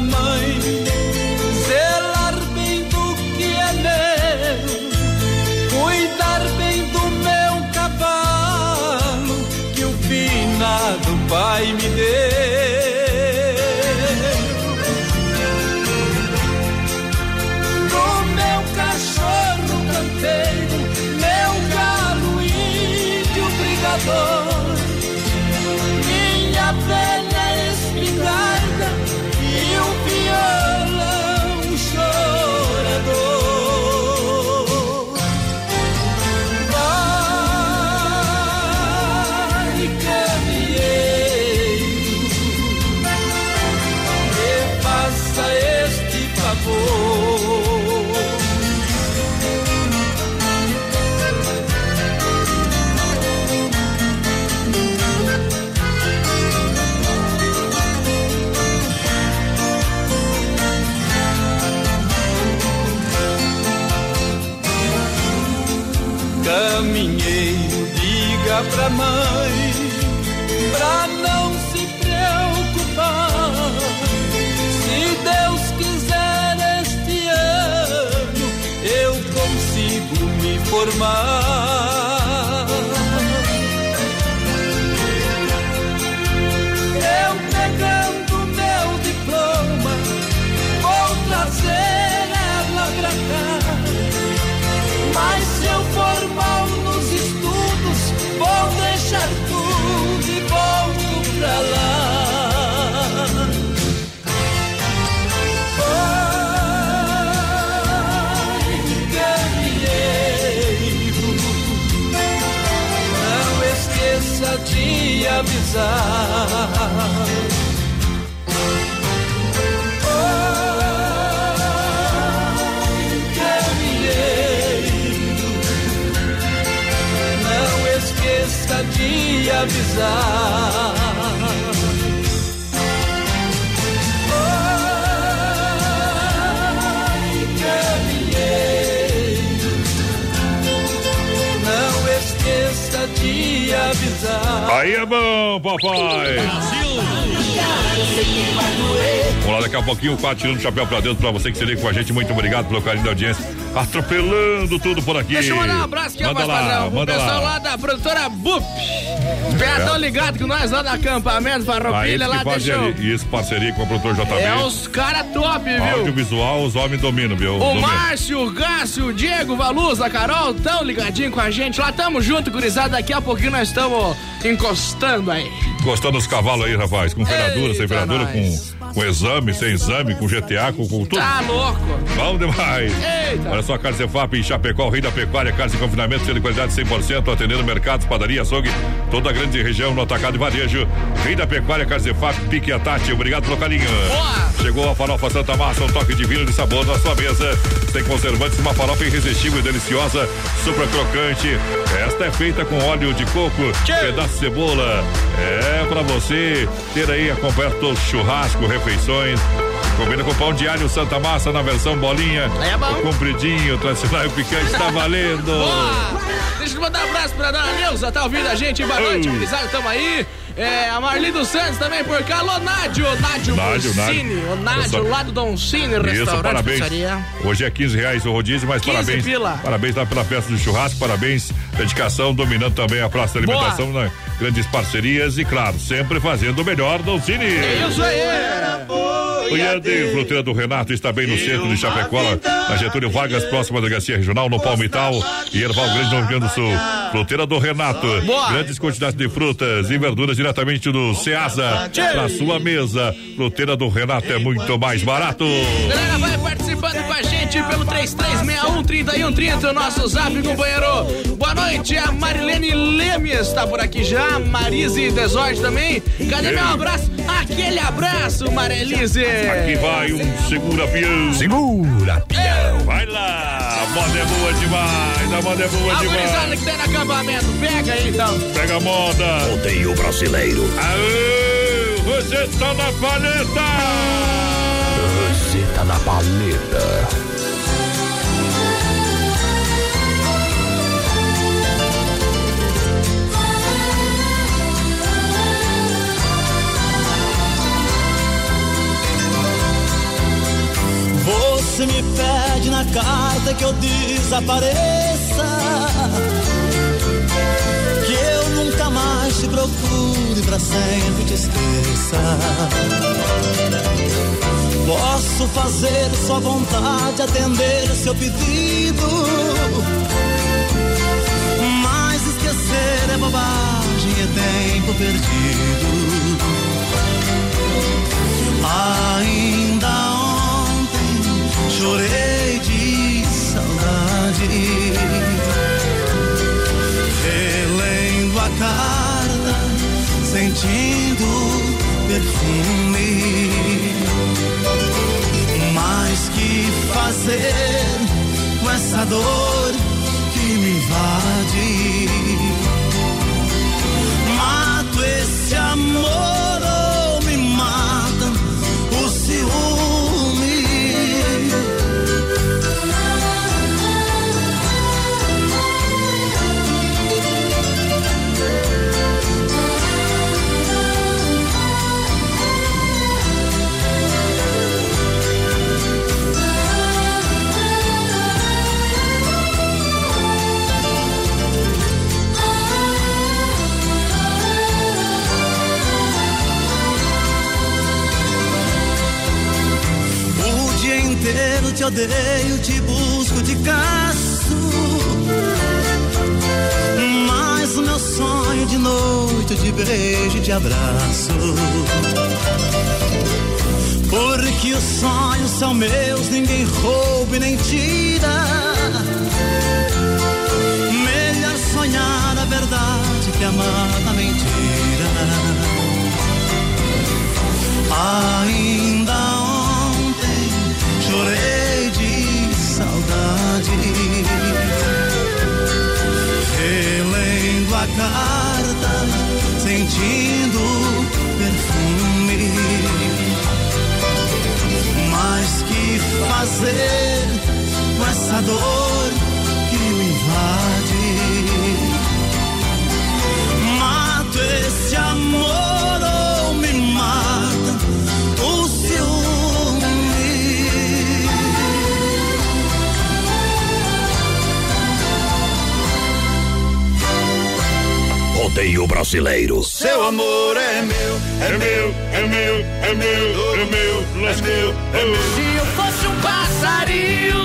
Diga pra summer pisar. Ai, que é não esqueça de avisar. Aí é bom, papai. Vamos lá, daqui a pouquinho, o tirando o chapéu pra dentro pra você que se liga com a gente. Muito obrigado pelo carinho da audiência. Atropelando tudo por aqui. Deixa eu mandar um abraço aqui, manda rapaz, lá, padrão. Manda pessoal lá. lá da produtora BUP. Os caras É. tão ligados com nós lá do acampamento Farroupilha que lá, ali. Isso, parceria com o produtor JB. É os caras top, viu? Audiovisual, os homens dominam, viu? O. Márcio, o Gácio, o Diego, o Valuz, a Carol, tão ligadinho com a gente. Lá tamo junto, gurizada. Daqui a pouquinho nós estamos encostando aí. Gostando dos cavalos aí, rapaz. Com ferradura, sem ferradura, nós. com, com exame, sem exame, com GTA, com, com tudo. Tá louco? Bom demais. Eita. Olha só, Carne Cefap em Chapecó, o rei da pecuária, carne de confinamento, sendo de qualidade 100%, atendendo mercados, padaria, açougue, toda a grande região no atacado e varejo. Rei da pecuária, Carne Cefap, pique a Tati. Obrigado pelo carinho. Chegou a farofa Santa Massa, um toque divino de sabor na sua mesa. Sem conservantes, uma farofa irresistível e deliciosa, super crocante. Esta é feita com óleo de coco, pedaço de cebola. É pra você ter aí acompanhar todo churrasco, refeições. Combina com pão de alho Santa Massa na versão bolinha. É bom. O compridinho, tradicional e picante, tá valendo. Boa! Deixa eu mandar um abraço pra dona Neuza, tá ouvindo a gente? Boa noite, gurizada, tamo aí. É, a Marli dos Santos também por cá. Alô, Nádio, Nádio. Nádio. O Nádio, lá do Don Cine, Isso, restaurante, parabéns. pizzaria. Hoje é 15 reais o rodízio, mas 15 parabéns. pila. Parabéns lá pela festa do churrasco, parabéns. Dedicação, dominando também a praça da Boa. alimentação, né? Grandes parcerias e, claro, sempre fazendo o melhor do Cine. É isso aí! O Iadeiro, fruteira do Renato, está bem no centro de Chapecó, na Getúlio Vargas, próxima da Delegacia Regional, no Palmital e Erval Grande, no Rio Grande do Sul. Fruteira do Renato, Boa. grandes quantidades de frutas e verduras diretamente do Ceasa, na sua mesa. Fruteira do Renato é muito mais barato. Galera, vai participando com a gente pelo 3361-3130, o nosso zap, companheiro. Boa noite, a Marilene Lemes está por aqui já, Marise Desorde também. Cadê meu abraço? Aquele abraço, Marilise. Aqui vai um segura peão. Segura peão. Vai lá, a moda é boa demais, a moda é boa A demais. que tem no acampamento, pega aí então. Pega a moda. Odeio brasileiro. Aê, você tá na paleta. Você tá na paleta. Você me pede na carta que eu desapareça. Que eu nunca mais te procure pra sempre te esqueça. Posso fazer sua vontade, atender seu pedido. Mas esquecer é bobagem, é tempo perdido. Ainda chorei de saudade. Relendo a carta, sentindo perfume. Mas que fazer com essa dor que me invade? Te odeio, te busco, te caço. Mas o meu sonho de noite, de beijo e de abraço. Porque os sonhos são meus, ninguém rouba e nem tira. Melhor sonhar a verdade que amar a mentira. Ainda brasileiro. Seu amor é meu, é meu, é meu, é meu, é meu, é meu, é meu. Se eu fosse um passarinho.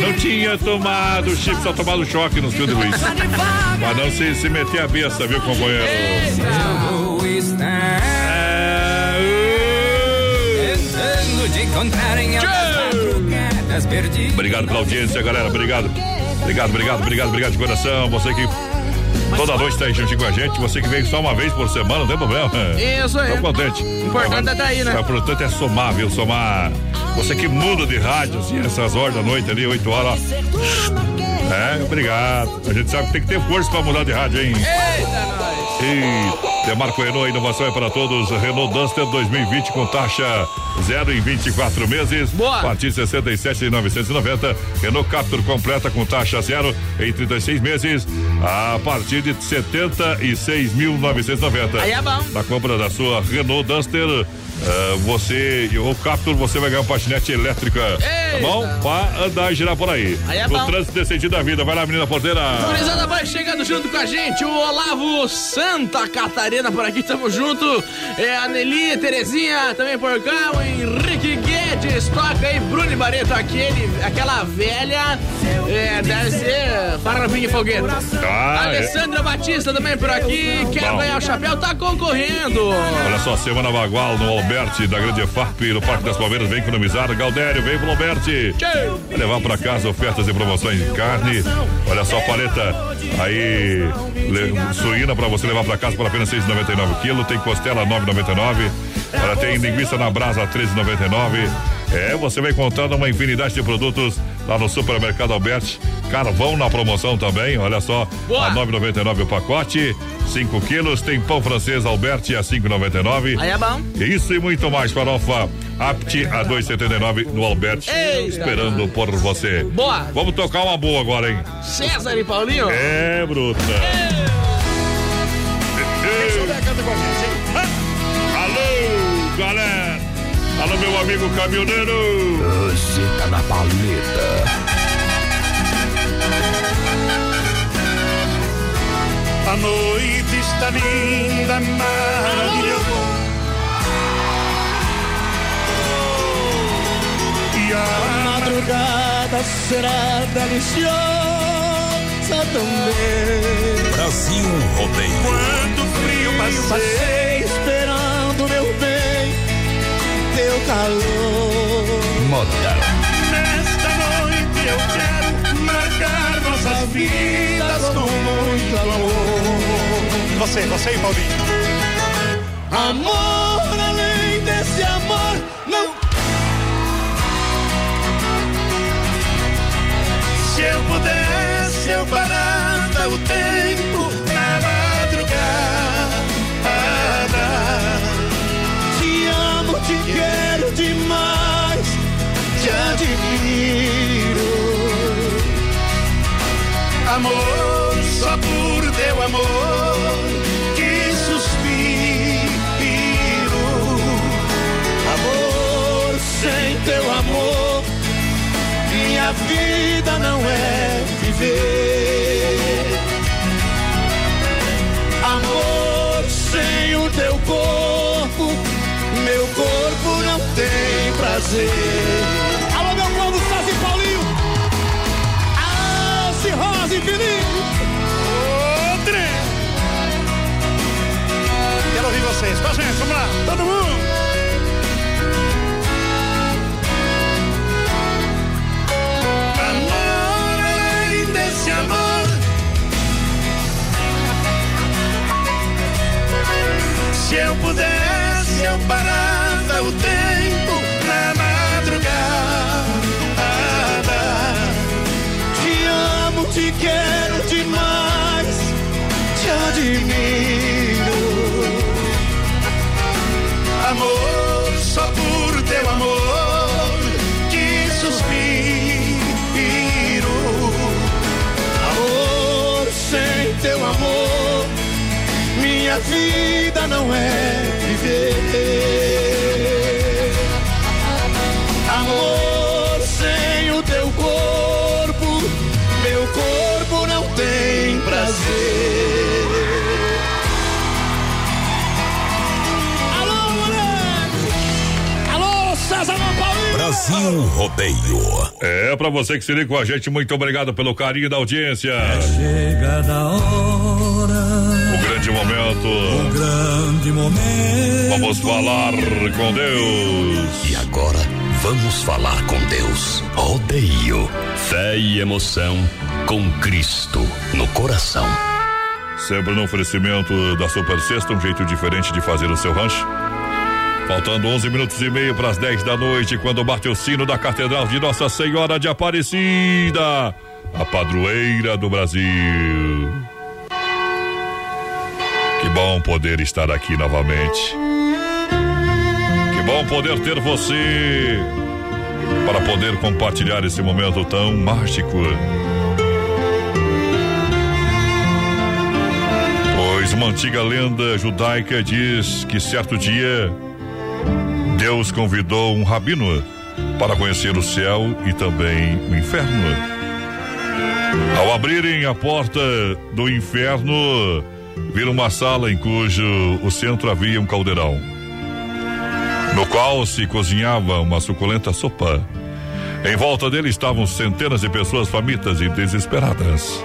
Não tinha tomado chip, só tomado choque no filho de Luiz. Mas não se, se meter a besta, viu, companheiro? Tentando te encontrar em perdidas. Obrigado pela audiência, galera. Obrigado. Obrigado, obrigado, obrigado, obrigado de coração. Você que toda noite tá aí juntinho com a gente. Você que vem só uma vez por semana, não tem problema. Isso aí. Tô contente. O importante é tá aí, né? O importante é somar, viu? Somar. Você que muda de rádio, assim, essas horas da noite ali, 8 horas. É, obrigado. A gente sabe que tem que ter força pra mudar de rádio, hein? Eita, nós. E Demarco Renault, a inovação é para todos. Renault Duster 2020 com taxa zero em 24 meses. Boa. A partir de 67,990. Renault Captur completa com taxa zero em 36 meses. A partir de 76.990. Aí é bom. Na compra da sua Renault Duster, eh, você o Captur, você vai ganhar uma patinete elétrica. Tá bom? Pra andar e girar por aí. Aí é no bom. trânsito decente da vida. Vai lá, menina porteira. Gurizada vai chegando junto com a gente, o Olavo Santa Catarina por aqui, tamo junto. É a Nelly, Terezinha também por cá, o Henrique Guedes, toca aí, Bruno Barreto, aquele, aquela velha, é, deve ser farrapinha e foguete. Ah, é. Alessandra Batista também por aqui, quer Bom. ganhar o chapéu, tá concorrendo. Olha só, Semana Bagual no Alberti, da Grande FAP, no Parque das Palmeiras, vem economizar. Galdério, vem pro Alberti. Vai levar pra casa ofertas e promoções de carne. Olha só, paleta aí, le- suína pra você levar pra casa por apenas 6,99 quilo. Tem costela 9,99. Olha, tem linguiça na brasa 13,99. É, você vai encontrar uma infinidade de produtos lá no Supermercado Alberti. Carvão na promoção também, olha só, Boa. a 9,99 o pacote, 5 quilos. Tem pão francês Alberti a 5,99. Aí é bom. Isso e muito mais. Farofa Apt a 2,79 no Alberti. Esperando por você. Boa. Vamos tocar uma boa agora, hein? César e Paulinho. É, bruta. Alô, galera. Alô, meu amigo caminhoneiro. Você tá na paleta. A noite está linda, maravilhosa. E a madrugada será deliciosa também. Brasil Rodeio. Quanto frio passei quero marcar nossas vidas com muito amor. Você, você e Paulinho. Amor além desse amor, não. Se eu pudesse, Amor, só por teu amor que suspiro. Amor, sem teu amor, minha vida não é viver. Amor, sem o teu corpo, meu corpo não tem prazer. Felipe! Outra! Quero ouvir vocês. Com a gente, vamos lá, todo mundo! Amor além desse amor. Se eu pudesse, eu parava o tempo te quero demais, te admiro. Amor, só por teu amor que suspiro. Amor, sem teu amor, minha vida não é viver. Brasil Rodeio. É, pra você que se liga com a gente, muito obrigado pelo carinho da audiência. Chega da hora, O grande momento. o grande momento. Vamos falar com Deus. E agora, vamos falar com Deus. Rodeio. Fé e emoção com Cristo no coração. Sempre no oferecimento da Super Sexta, um jeito diferente de fazer o seu rancho. Faltando 11 minutos e meio para as 10 da noite, quando bate o sino da Catedral de Nossa Senhora de Aparecida, a padroeira do Brasil. Que bom poder estar aqui novamente. Que bom poder ter você para poder compartilhar esse momento tão mágico. Pois uma antiga lenda judaica diz que certo dia Deus convidou um rabino para conhecer o céu e também o inferno. Ao abrirem a porta do inferno, viram uma sala em cujo o centro havia um caldeirão, no qual se cozinhava uma suculenta sopa. Em volta dele estavam centenas de pessoas famintas e desesperadas.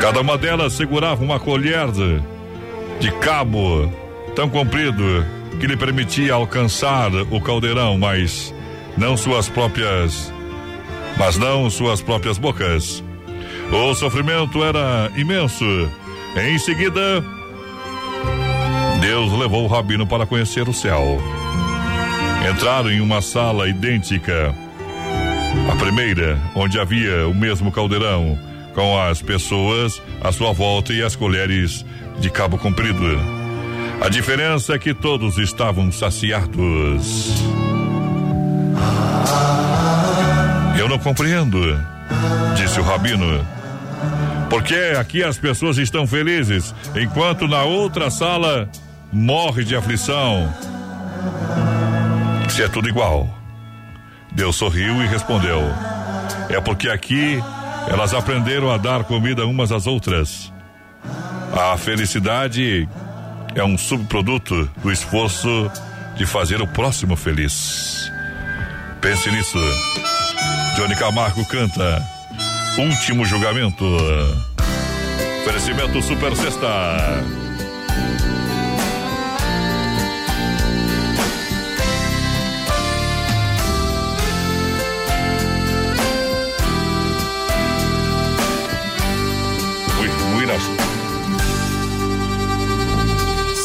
Cada uma delas segurava uma colher de, cabo tão comprido que lhe permitia alcançar o caldeirão, mas não suas próprias, mas não suas próprias bocas. O sofrimento era imenso. Em seguida, Deus levou o rabino para conhecer o céu. Entraram em uma sala idêntica à primeira, onde havia o mesmo caldeirão, com as pessoas à sua volta e as colheres de cabo comprido. A diferença é que todos estavam saciados. Eu não compreendo, disse o rabino. Porque aqui as pessoas estão felizes, enquanto na outra sala morre de aflição. Se é tudo igual. Deus sorriu e respondeu: É porque aqui elas aprenderam a dar comida umas às outras. A felicidade é um subproduto do esforço de fazer o próximo feliz. Pense nisso. Johnny Camargo canta Último Julgamento. Oferecimento Super Sexta.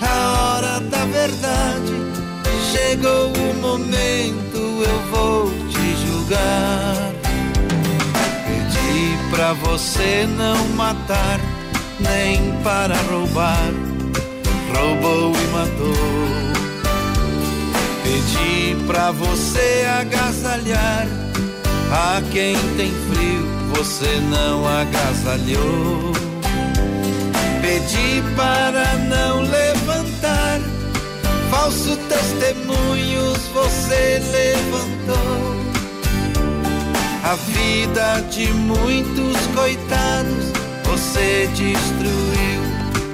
a hora da verdade, chegou o momento, eu vou te julgar. Pedi pra você não matar, nem para roubar, roubou e matou. Pedi pra você agasalhar, a quem tem frio, você não agasalhou. Pedi para não levantar falso testemunhos você levantou. A vida de muitos coitados você destruiu,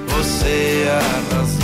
você arrasou.